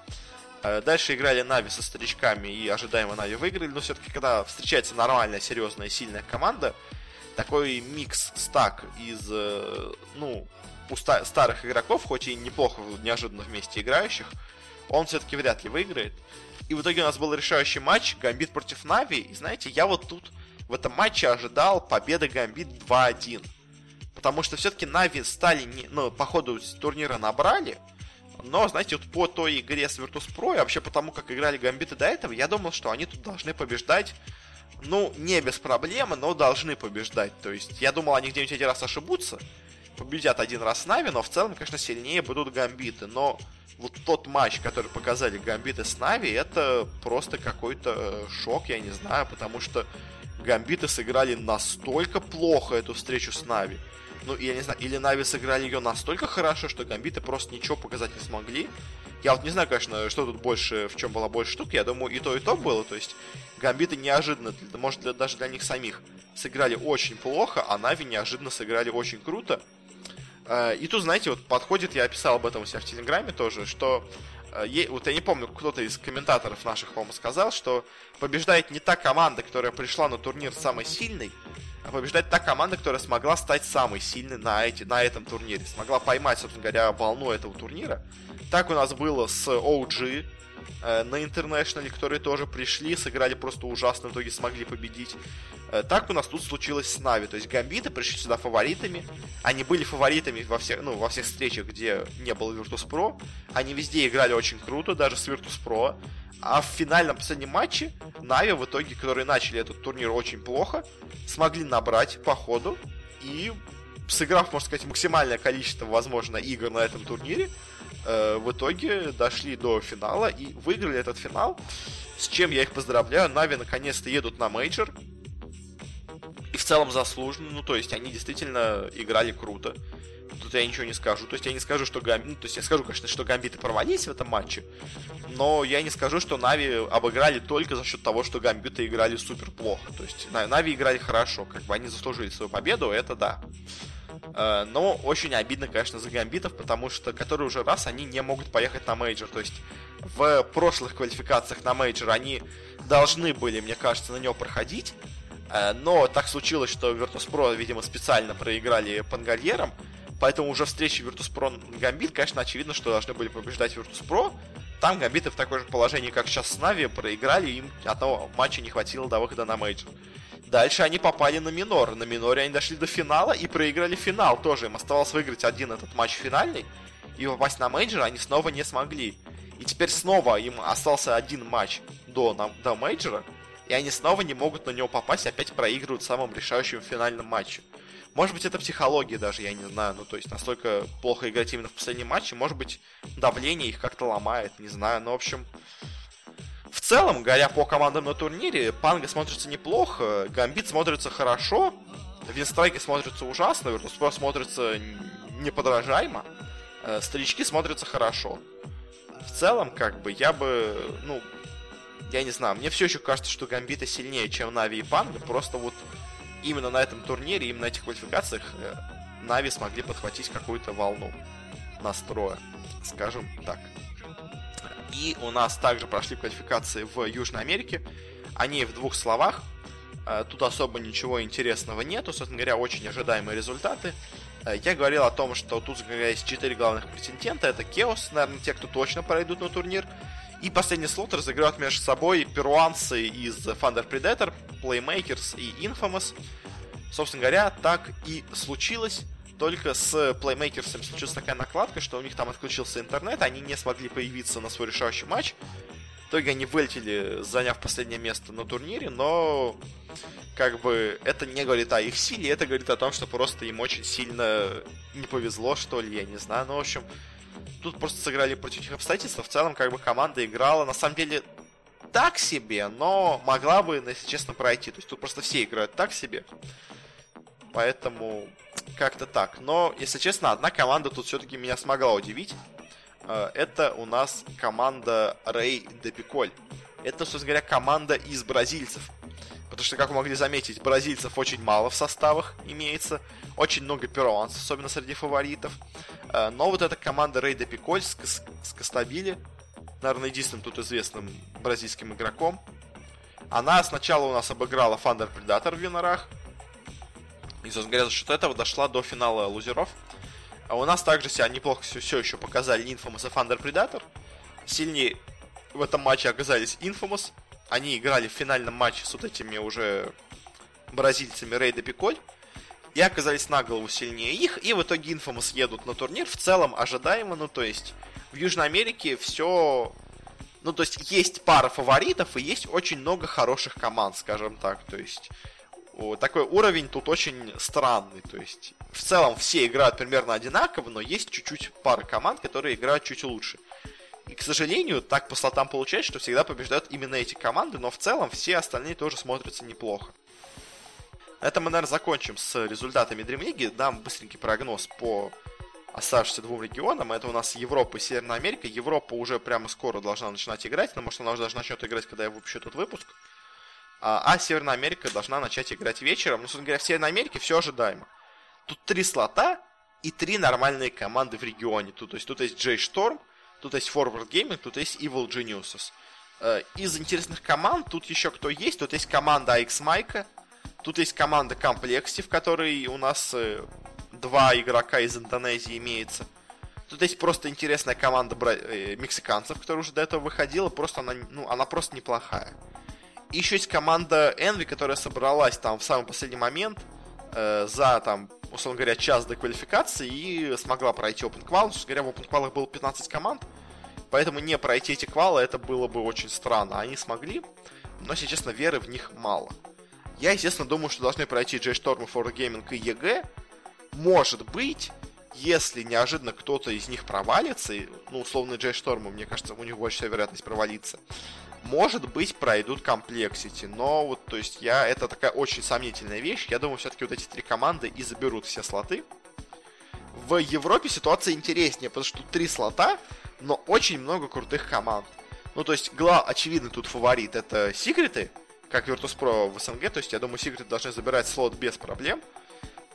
Э, дальше играли Нави со старичками и ожидаемо Нави выиграли, но все-таки когда встречается нормальная, серьезная, сильная команда, такой mix stack из, э, ну, у ста- старых игроков, хоть и неплохо неожиданно вместе играющих, он все-таки вряд ли выиграет. И в итоге у нас был решающий матч Гамбит против Нави. И знаете, я вот тут в этом матче ожидал победы Гамбит 2-1. Потому что все-таки Нави стали, не, ну, по ходу турнира набрали. Но, знаете, вот по той игре с Virtus.pro, и вообще по тому, как играли Гамбиты до этого, я думал, что они тут должны побеждать ну, не без проблемы, но должны побеждать. То есть, я думал, они где-нибудь один раз ошибутся, победят один раз Нави, но в целом, конечно, сильнее будут Гамбиты. Но вот тот матч, который показали Гамбиты с Нави, это просто какой-то э, шок, я не знаю, потому что Гамбиты сыграли настолько плохо эту встречу с Нави. Ну, я не знаю, или Нави сыграли ее настолько хорошо, что Гамбиты просто ничего показать не смогли. Я вот не знаю, конечно, что тут больше, в чем была больше штук. Я думаю, и то, и то было. То есть, Гамбиты неожиданно, может, для, даже для них самих, сыграли очень плохо, а Нави неожиданно сыграли очень круто. Э, и тут, знаете, вот подходит, я описал об этом у себя в Телеграме тоже, что э, вот я не помню, кто-то из комментаторов наших, по-моему, сказал, что побеждает не та команда, которая пришла на турнир самой сильной, а побеждает та команда, которая смогла стать самой сильной на, эти, на этом турнире. Смогла поймать, собственно говоря, волну этого турнира. Так у нас было с OG, Э, на Интернешнале, которые тоже пришли, сыграли просто ужасно, в итоге смогли победить. Э, так у нас тут случилось с Нави. То есть Гамбиты пришли сюда фаворитами. Они были фаворитами во всех, ну, во всех встречах, где не было Virtus.pro. Они везде играли очень круто, даже с Virtus.pro. А в финальном последнем матче Нави в итоге, которые начали этот турнир очень плохо, смогли набрать по ходу и сыграв, можно сказать, максимальное количество, возможно, игр на этом турнире, э, в итоге дошли до финала и выиграли этот финал, с чем я их поздравляю. Нави наконец-то едут на мейджор. И в целом заслуженно, ну то есть они действительно играли круто. Тут я ничего не скажу. То есть я не скажу, что Гамбит... Ну, то есть я скажу, конечно, что Гамбиты порвались в этом матче, но я не скажу, что Нави обыграли только за счет того, что Гамбиты играли супер плохо. То есть Нави играли хорошо, как бы они заслужили свою победу, это да. Э, но очень обидно, конечно, за гамбитов, потому что который уже раз они не могут поехать на мейджор. То есть в прошлых квалификациях на мейджор они должны были, мне кажется, на него проходить. Э, но так случилось, что Virtus.pro, видимо, специально проиграли Пангольерам. Поэтому уже встречи Virtus.pro Гамбит, конечно, очевидно, что должны были побеждать Virtus.pro. Там Гамбиты в такое же положении, как сейчас с Нави, проиграли, им одного матча не хватило до выхода на мейджор. Дальше они попали на минор. На миноре они дошли до финала и проиграли финал тоже. Им оставалось выиграть один этот матч финальный. И попасть на мейджор они снова не смогли. И теперь снова им остался один матч до, на, до мейджора. И они снова не могут на него попасть, опять проигрывают в самом решающем финальном матче. Может быть, это психология даже, я не знаю. Ну, то есть, настолько плохо играть именно в последнем матче. Может быть, давление их как-то ломает, не знаю. Но, ну, в общем, в целом, говоря по командам на турнире, Панга смотрится неплохо, Гамбит смотрится хорошо. Винстрайки смотрятся ужасно, Virtus.pro смотрится неподражаемо, э, старички смотрятся хорошо. В целом, как бы, я бы, ну, я не знаю, мне все еще кажется, что Гамбита сильнее, чем Нави и Панга, просто вот именно на этом турнире, именно на этих квалификациях э, Нави смогли подхватить какую-то волну настроя, скажем так. И у нас также прошли квалификации в Южной Америке. Они в двух словах. Э, тут особо ничего интересного нету. Собственно говоря, очень ожидаемые результаты. Э, я говорил о том, что тут, говоря, есть четыре главных претендента. Это Кеос, наверное, те, кто точно пройдут на турнир. И последний слот разыграют между собой перуанцы из Thunder Predator, Playmakers и Infamous. Собственно говоря, так и случилось. Только с Playmakers случилась такая накладка, что у них там отключился интернет, они не смогли появиться на свой решающий матч. В итоге они вылетели, заняв последнее место на турнире, но как бы это не говорит о их силе, это говорит о том, что просто им очень сильно не повезло, что ли, я не знаю. Ну, в общем, тут просто сыграли против этих обстоятельств. В целом, как бы команда играла, на самом деле, так себе, но могла бы, если честно, пройти. То есть тут просто все играют так себе. Поэтому как-то так. Но, если честно, одна команда тут все-таки меня смогла удивить. Э, это у нас команда Рей де Пиколь. Это, собственно говоря, команда из бразильцев. Потому что, как вы могли заметить, бразильцев очень мало в составах имеется. Очень много перуанцев, особенно среди фаворитов. Э, но вот эта команда Рей Пиколь с, с, с Кастабили, наверное, единственным тут известным бразильским игроком. Она сначала у нас обыграла Thunder Predator в Винорах. И, собственно говоря, за счет этого дошла до финала лузеров. А у нас также себя неплохо все, все еще показали Infamous и Thunder Predator. Сильнее в этом матче оказались Infamous. Они играли в финальном матче с вот этими уже бразильцами Рейда Пиколь. И оказались на голову сильнее их. И в итоге Infamous едут на турнир. В целом ожидаемо. Ну, то есть в Южной Америке все... Ну, то есть есть пара фаворитов и есть очень много хороших команд, скажем так. То есть такой уровень тут очень странный. То есть, в целом все играют примерно одинаково, но есть чуть-чуть пара команд, которые играют чуть лучше. И, к сожалению, так по слотам получается, что всегда побеждают именно эти команды, но в целом все остальные тоже смотрятся неплохо. На этом мы, наверное, закончим с результатами League. Дам быстренький прогноз по оставшимся двум регионам. Это у нас Европа и Северная Америка. Европа уже прямо скоро должна начинать играть, но может она уже даже начнет играть, когда я выпущу этот выпуск. А, а Северная Америка должна начать играть вечером. Ну, собственно говоря, в Северной Америке все ожидаемо. Тут три слота и три нормальные команды в регионе. Тут, то есть тут есть J Storm, тут есть Forward Gaming, тут есть Evil Geniuses. Э, из интересных команд тут еще кто есть. Тут есть команда AX Майка, тут есть команда Complexi, в которой у нас э, два игрока из Индонезии имеется. Тут есть просто интересная команда бра... э, мексиканцев, которая уже до этого выходила. Просто она, ну, она просто неплохая. И еще есть команда Envy, которая собралась там в самый последний момент э, за, там, условно говоря, час до квалификации и смогла пройти Open Qual. Собственно говоря, в Open Qual было 15 команд, поэтому не пройти эти квалы это было бы очень странно. Они смогли, но, если честно, веры в них мало. Я, естественно, думаю, что должны пройти J-Storm, For Gaming и EG. Может быть, если неожиданно кто-то из них провалится, ну, условно, J-Storm, мне кажется, у них больше вероятность провалиться, может быть, пройдут комплексити, но вот, то есть, я, это такая очень сомнительная вещь. Я думаю, все-таки вот эти три команды и заберут все слоты. В Европе ситуация интереснее, потому что три слота, но очень много крутых команд. Ну, то есть, гла, очевидно, тут фаворит это Секреты, как Virtus.pro в СНГ, то есть, я думаю, Секреты должны забирать слот без проблем.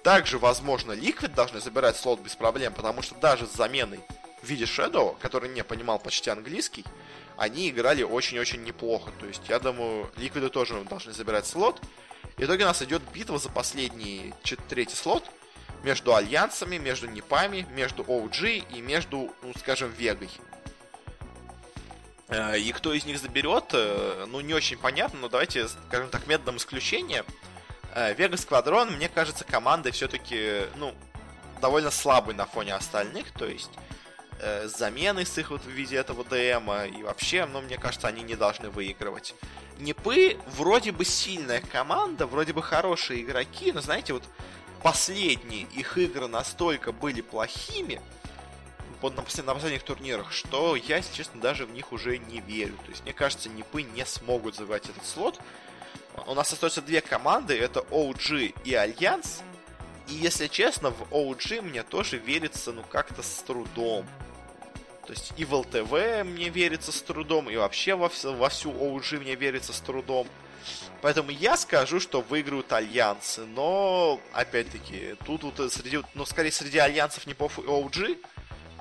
Также, возможно, Liquid должны забирать слот без проблем, потому что даже с заменой в виде Shadow, который не понимал почти английский, они играли очень-очень неплохо. То есть, я думаю, Ликвиды тоже должны забирать слот. В итоге у нас идет битва за последний третий слот между альянсами, между Непами, между OG и между, ну, скажем, Вегой. Э, и кто из них заберет, э, ну, не очень понятно, но давайте, скажем так, методом исключения. Э, Вега Сквадрон, мне кажется, командой все-таки, ну, довольно слабой на фоне остальных, то есть э, замены с их вот в виде этого ДМа, и вообще, ну, мне кажется, они не должны выигрывать. Непы вроде бы сильная команда, вроде бы хорошие игроки, но, знаете, вот последние их игры настолько были плохими, на, на последних турнирах, что я, честно, даже в них уже не верю. То есть, мне кажется, Непы не смогут завоевать этот слот. у нас остается две команды, это OG и Альянс. И если честно, в OG мне тоже верится, ну, как-то с трудом. То есть и в ЛТВ мне верится с трудом, и вообще во, во всю OG мне верится с трудом. Поэтому я скажу, что выиграют альянсы. Но, опять-таки, тут вот среди, ну, скорее среди альянсов не по OG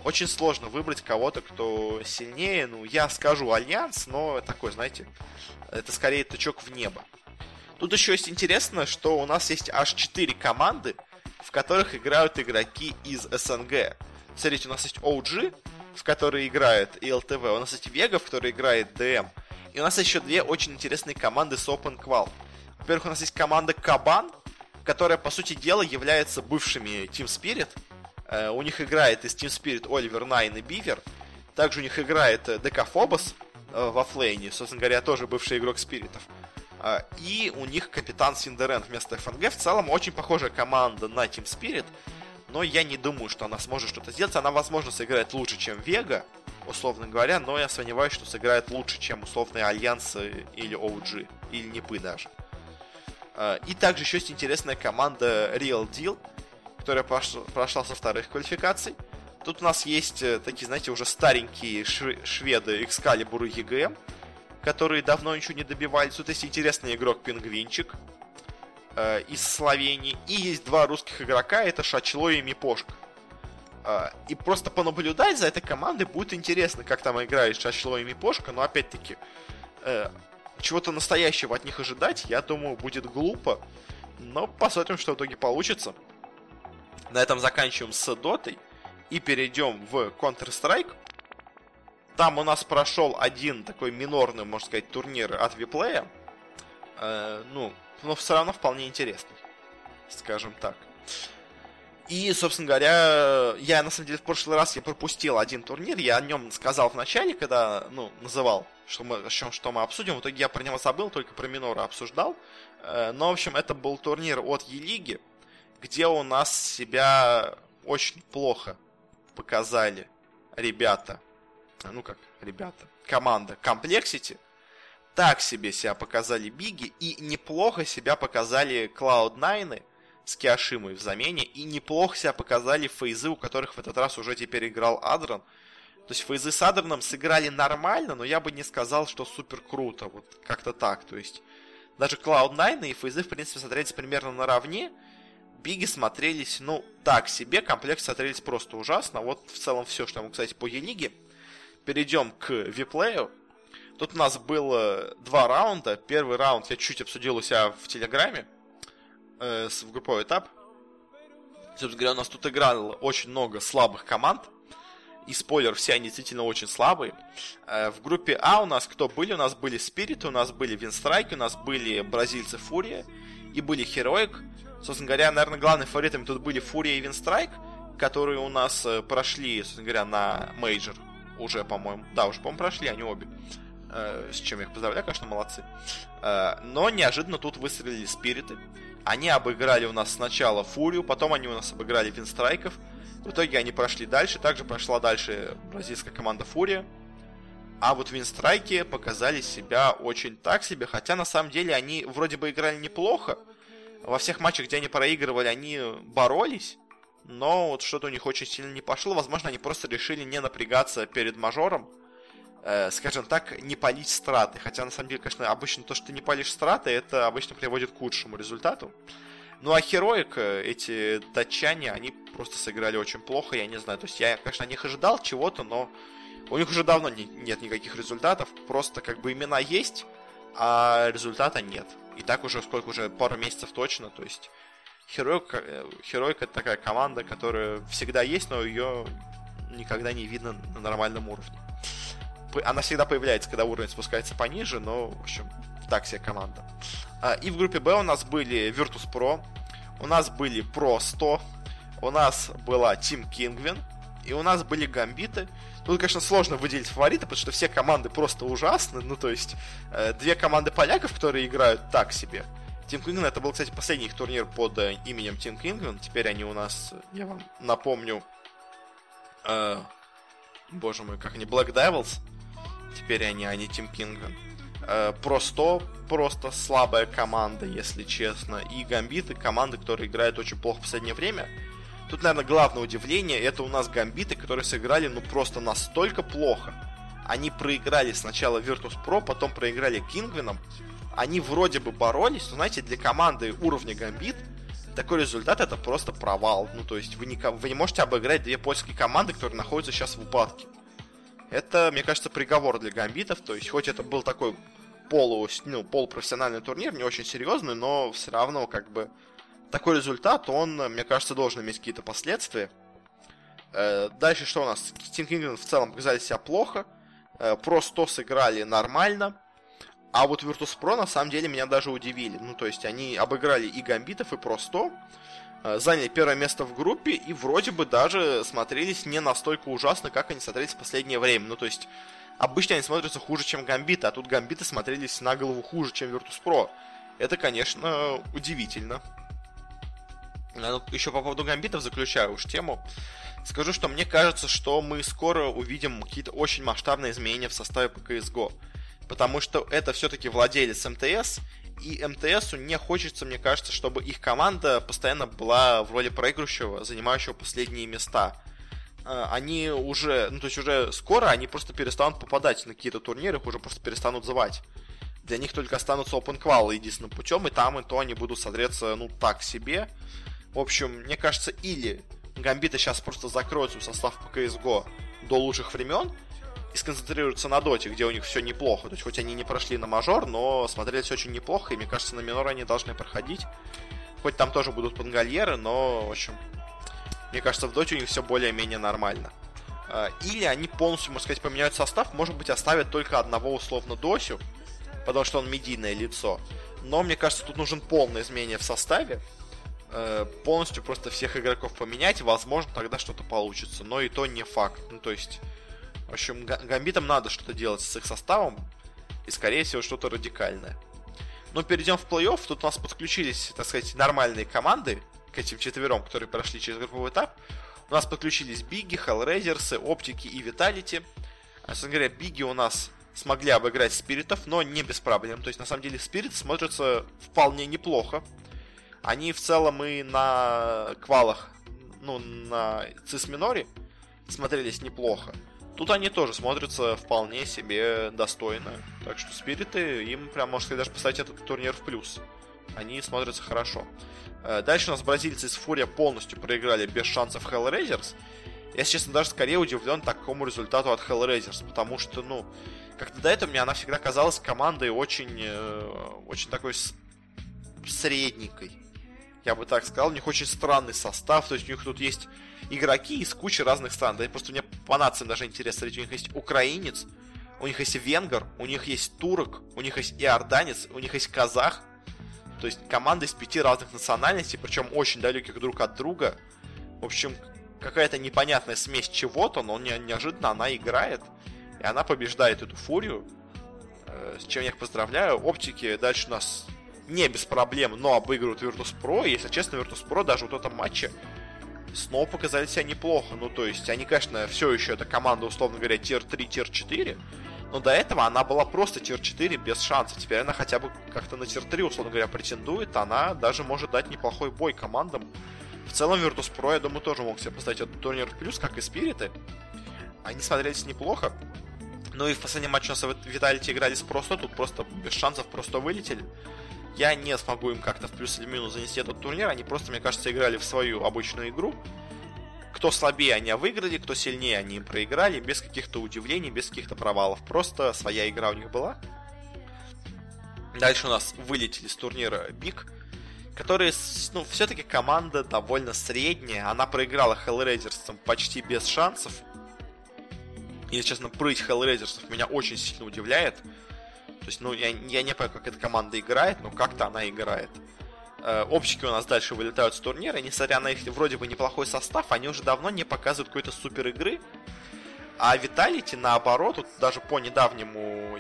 очень сложно выбрать кого-то, кто сильнее. Ну, я скажу альянс, но такой, знаете, это скорее тычок в небо. Тут еще есть интересно, что у нас есть аж 4 команды, в которых играют игроки из СНГ. Смотрите, у нас есть OG, в которой играет iLTW, у нас есть Вега, в которой играет DM, и у нас еще две очень интересные команды с Open Qual. Во-первых, у нас есть команда Кабан, которая, по сути дела, является бывшими Team Spirit. Э, у них играет из Team Spirit OverNine и Biver. Также у них играет э, Декафобос э, в оффлейне, собственно говоря, тоже бывший игрок Спиритов. И у них капитан Синдерен вместо ФНГ. В целом, очень похожая команда на Team Spirit но я не думаю, что она сможет что-то сделать. Она, возможно, сыграет лучше, чем Вега, условно говоря, но я сомневаюсь, что сыграет лучше, чем условные Альянсы или OG, или Непы даже. А, и также еще есть интересная команда Real Deal, которая прошла со вторых квалификаций. Тут у нас есть э, такие, знаете, уже старенькие шведы Excalibur и EGM, которые давно ничего не добивались. Тут есть интересный игрок Пингвинчик, э, из Словении. И есть два русских игрока, это Шачло и Мипошка. Э, и просто понаблюдать за этой командой будет интересно, как там играет Шачло и Мипошка, но опять-таки э, чего-то настоящего от них ожидать, я думаю, будет глупо. Но посмотрим, что в итоге получится. На этом заканчиваем с Дотой и перейдем в Counter-Strike. Там у нас прошел один такой минорный, можно сказать, турнир от Виплея. Э, ну, но все равно вполне интересный, скажем так. И, собственно говоря, я на самом деле в прошлый раз я пропустил один турнир, я о нем сказал в начале, когда, ну, называл, что мы, что, что мы обсудим, в итоге я про него забыл, только про Минора обсуждал. Э, но, в общем, это был турнир от Елиги, где у нас себя очень плохо показали ребята, ну как ребята, команда Complexity, так себе себя показали Биги, и неплохо себя показали Cloud9 с Киашимой в замене, и неплохо себя показали фейзы, у которых в этот раз уже теперь играл Адрон. То есть фейзы с Адроном сыграли нормально, но я бы не сказал, что супер круто, вот как-то так. То есть даже Cloud9 и фейзы, в принципе, смотрелись примерно наравне. Биги смотрелись, ну, так себе, комплект смотрелись просто ужасно. Вот в целом все, что я могу сказать по Е-лиге. Перейдем к виплею. Тут у нас было два раунда. Первый раунд я чуть обсудил у себя в Телеграме э, в групповой этап. Собственно говоря, у нас тут играло очень много слабых команд. И спойлер, все они действительно очень слабые. Э, в группе А у нас кто были? У нас были Спириты, у нас были Винстрайки, у нас были бразильцы Фурия и были Хероик. Собственно говоря, наверное, главными фаворитами тут были Фурия и Винстрайк, которые у нас э, прошли, собственно говоря, на мейджор уже, по-моему. Да, уже, по-моему, прошли они обе. Э, с чем я их поздравляю, конечно, молодцы. Э, но неожиданно тут выстрелили спириты. Они обыграли у нас сначала Фурию, потом они у нас обыграли Винстрайков. В итоге они прошли дальше. Также прошла дальше бразильская команда Фурия. А вот Винстрайки показали себя очень так себе, хотя на самом деле они вроде бы играли неплохо. Во всех матчах, где они проигрывали, они боролись. Но вот что-то у них очень сильно не пошло. Возможно, они просто решили не напрягаться перед мажором э, скажем так, не палить страты. Хотя, на самом деле, конечно, обычно то, что ты не палишь страты, это обычно приводит к худшему результату. Ну а Хероик, эти датчане, они просто сыграли очень плохо, я не знаю. То есть я, конечно, от них ожидал чего-то, но у них уже давно не, нет никаких результатов. Просто как бы имена есть, а результата нет. И так уже сколько уже пару месяцев точно. То есть Хероик, Хероик это такая команда, которая всегда есть, но ее никогда не видно на нормальном уровне она всегда появляется, когда уровень спускается пониже, но, в общем, так себе команда. А, и в группе Б у нас были Virtus Pro, у нас были Pro 100, у нас была Team Kingwin, и у нас были гамбиты. Тут, конечно, сложно выделить фаворита, потому что все команды просто ужасны. Ну, то есть, э, две команды поляков, которые играют так себе. Team Kingwin, это был, кстати, последний их турнир под э, именем Team Kingwin. Теперь они у нас, я вам напомню, э, боже мой, как они, Black Devils. Теперь они, не Тим Кингвин. Э, просто, просто слабая команда, если честно. И Гамбиты команды, которые играют очень плохо в последнее время. Тут, наверное, главное удивление, это у нас Гамбиты, которые сыграли, ну, просто настолько плохо. Они проиграли сначала Virtus.pro, потом проиграли Кингвинам. Они вроде бы боролись, но, знаете, для команды уровня Гамбит такой результат это просто провал. Ну, то есть вы не, вы не можете обыграть две польские команды, которые находятся сейчас в упадке. Это, мне кажется, приговор для гамбитов. То есть, хоть это был такой полу, ну, полупрофессиональный турнир, не очень серьезный, но все равно, как бы, такой результат, он, мне кажется, должен иметь какие-то последствия. Э, дальше что у нас? Team England в целом показали себя плохо. Э, Pro 100 сыграли нормально. А вот Virtus.pro на самом деле меня даже удивили. Ну, то есть они обыграли и Гамбитов, и Pro 100. Э, заняли первое место в группе и вроде бы даже смотрелись не настолько ужасно, как они смотрелись в последнее время. Ну, то есть обычно они смотрятся хуже, чем Гамбиты, а тут Гамбиты смотрелись на голову хуже, чем Virtus.pro. Это, конечно, удивительно. Ну, еще по поводу гамбитов заключаю уж тему. Скажу, что мне кажется, что мы скоро увидим какие-то очень масштабные изменения в составе по CSGO. Потому что это все-таки владелец МТС, и МТСу не хочется, мне кажется, чтобы их команда постоянно была в роли проигрывающего, занимающего последние места. А, они уже, ну то есть уже скоро они просто перестанут попадать на какие-то турниры, их уже просто перестанут звать. Для них только останутся open qual единственным путем, и там и то они будут смотреться, ну, так себе. В общем, мне кажется, или Гамбиты сейчас просто закроют свой состав по CSGO до лучших времен и сконцентрируются на доте, где у них все неплохо. То есть, хоть они не прошли на мажор, но смотрелись очень неплохо, и мне кажется, на минор они должны проходить. Хоть там тоже будут пангольеры, но, в общем, мне кажется, в доте у них все более-менее нормально. А, или они полностью, можно сказать, поменяют состав, может быть, оставят только одного условно Досю, потому что он медийное лицо. Но мне кажется, тут нужен полное изменение в составе. Э, полностью просто всех игроков поменять, возможно, тогда что-то получится. Но и то не факт. Ну, то есть, в общем, гамбитам надо что-то делать с их составом. И, скорее всего, что-то радикальное. Но перейдем в плей-офф. Тут у нас подключились, так сказать, нормальные команды к этим четвером, которые прошли через групповой этап. У нас подключились Биги, Hellraisers, Оптики и Виталити. Собственно говоря, Биги у нас смогли обыграть Спиритов, но не без проблем. То есть, на самом деле, Спирит смотрится вполне неплохо. Они в целом и на квалах, ну, на цис миноре смотрелись неплохо. Тут они тоже смотрятся вполне себе достойно. Так что спириты, им прям, можно сказать, даже поставить этот турнир в плюс. Они смотрятся хорошо. Э, дальше у нас бразильцы из Фурия полностью проиграли без шансов Hellraisers. Я, честно, даже скорее удивлен такому результату от Hellraisers, потому что, ну, как-то до этого мне она всегда казалась командой очень, э, очень такой средненькой. Я бы так сказал, у них очень странный состав, то есть у них тут есть игроки из кучи разных стран. Да просто мне по нациям даже интересно смотреть. У них есть украинец, у них есть венгер, у них есть турок, у них есть иорданец, у них есть казах. То есть команда из пяти разных национальностей, причем очень далеких друг от друга. В общем, какая-то непонятная смесь чего-то, но не, неожиданно она играет. И она побеждает эту фурию. Э, с чем я их поздравляю. Оптики дальше у нас не без проблем, но обыгрывают Virtus.pro. И, если честно, Virtus.pro даже вот в этом матче снова показали себя неплохо. Ну, то есть, они, конечно, все еще это команда, условно говоря, tier-3, tier-4. Но до этого она была просто tier-4 без шансов. Теперь она хотя бы как-то на tier-3, условно говоря, претендует. Она даже может дать неплохой бой командам. В целом, Virtus.pro, я думаю, тоже мог себе поставить этот турнир плюс, как и Спириты. Они смотрелись неплохо. Ну и в последнем матче у нас Виталити играли просто, тут просто без шансов просто вылетели я не смогу им как-то в плюс или минус занести этот турнир. Они просто, мне кажется, играли в свою обычную игру. Кто слабее, они выиграли, кто сильнее, они им проиграли, без каких-то удивлений, без каких-то провалов. Просто своя игра у них была. Дальше у нас вылетели с турнира Биг, которые, ну, все-таки команда довольно средняя. Она проиграла Hellraisers почти без шансов. Если честно, прыть Hellraisers меня очень сильно удивляет. То есть, ну, я, я не понимаю, как эта команда играет, но как-то она играет. Э, общики у нас дальше вылетают с турнира, и несмотря на их вроде бы неплохой состав, они уже давно не показывают какой-то супер игры. А Виталити, наоборот, вот даже по недавнему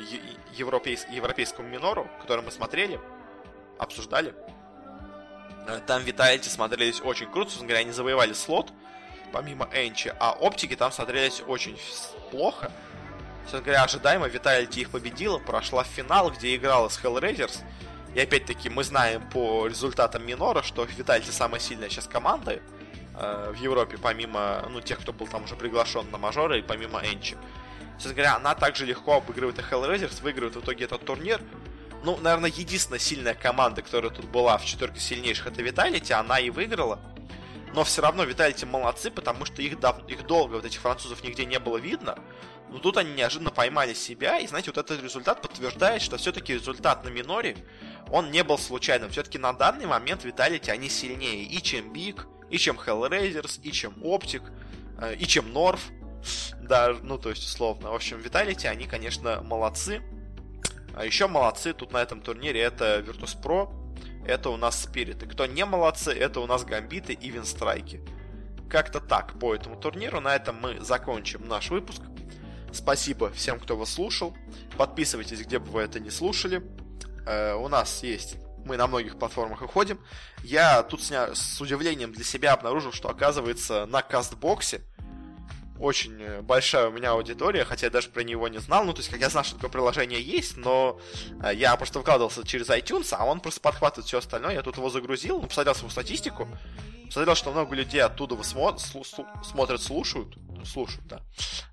европейс... европейскому минору, который мы смотрели, обсуждали, э, там Виталити смотрелись очень круто, собственно говоря, они завоевали слот, помимо Энчи, а оптики там смотрелись очень плохо. Собственно говоря, ожидаемо Виталити их победила, прошла в финал, где играла с Hellraisers. И опять-таки мы знаем по результатам Минора, что Виталити самая сильная сейчас команда э, в Европе, помимо ну, тех, кто был там уже приглашен на мажоры, и помимо Энчи. Собственно говоря, она также легко обыгрывает и Hellraisers, выигрывает в итоге этот турнир. Ну, наверное, единственная сильная команда, которая тут была в четверке сильнейших, это Виталити, она и выиграла. Но все равно Виталити молодцы, потому что их, дав... их долго, вот этих французов нигде не было видно. Но тут они неожиданно поймали себя, и, знаете, вот этот результат подтверждает, что все-таки результат на миноре, он не был случайным. Все-таки на данный момент Виталити, они сильнее и чем Биг, и чем Hellraisers, и чем Оптик, э, и чем Норф. Да, ну, то есть, условно. В общем, Виталити, они, конечно, молодцы. А еще молодцы тут на этом турнире это Virtus.pro, это у нас Спирит. И кто не молодцы, это у нас Гамбиты и Винстрайки. Как-то так по этому турниру. На этом мы закончим наш выпуск. Спасибо всем, кто вас слушал. Подписывайтесь, где бы вы это не слушали. Э, у нас есть мы на многих платформах выходим. Я тут сня... с удивлением для себя обнаружил, что оказывается на кастбоксе очень э, большая у меня аудитория, хотя я даже про него не знал. Ну, то есть, как я знал, что такое приложение есть, но э, я просто вкладывался через iTunes, а он просто подхватывает все остальное. Я тут его загрузил, ну, посмотрел свою статистику, посмотрел, что много людей оттуда смо- смотрят, слушают, слушают, да.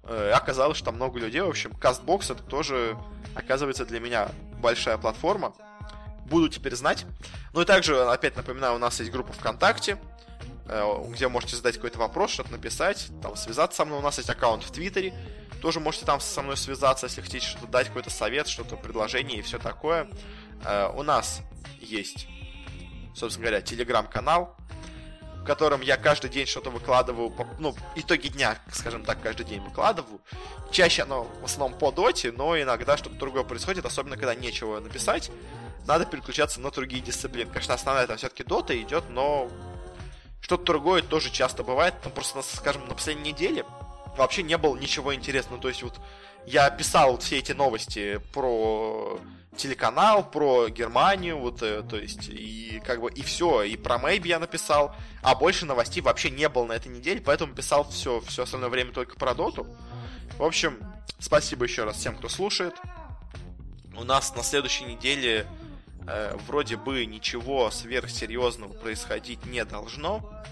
Э, оказалось, что там много людей. В общем, CastBox это тоже, оказывается, для меня большая платформа. Буду теперь знать. Ну и также, опять напоминаю, у нас есть группа ВКонтакте, Э, где можете задать какой-то вопрос, что-то написать, там, связаться со мной. У нас есть аккаунт в Твиттере, тоже можете там со мной связаться, если хотите что-то дать, какой-то совет, что-то, предложение и все такое. Э, у нас есть, собственно говоря, телеграм-канал, в котором я каждый день что-то выкладываю, ну, итоги дня, скажем так, каждый день выкладываю. Чаще оно в основном по доте, но иногда что-то другое происходит, особенно когда нечего написать. Надо переключаться на другие дисциплины. Конечно, основная там все-таки дота идет, но что-то другое тоже часто бывает. Там просто, скажем, на последней неделе вообще не было ничего интересного. То есть вот я писал все эти новости про телеканал, про Германию, вот, э, то есть, и как бы, и все, и про Мэйби я написал, а больше новостей вообще не было на этой неделе, поэтому писал все, все остальное время только про Доту. В общем, спасибо еще раз всем, кто слушает. У нас на следующей неделе э, вроде бы ничего сверхсерьезного происходить не должно.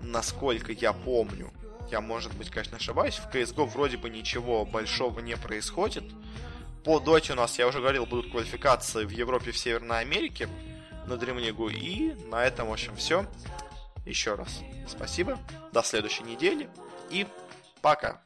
Насколько я помню, я, может быть, конечно, ошибаюсь, в CSGO вроде бы ничего большого не происходит. По доте у нас, я уже говорил, будут квалификации в Европе и в Северной Америке на Dream. И на этом, в общем, все. Еще раз спасибо. До следующей недели. И пока.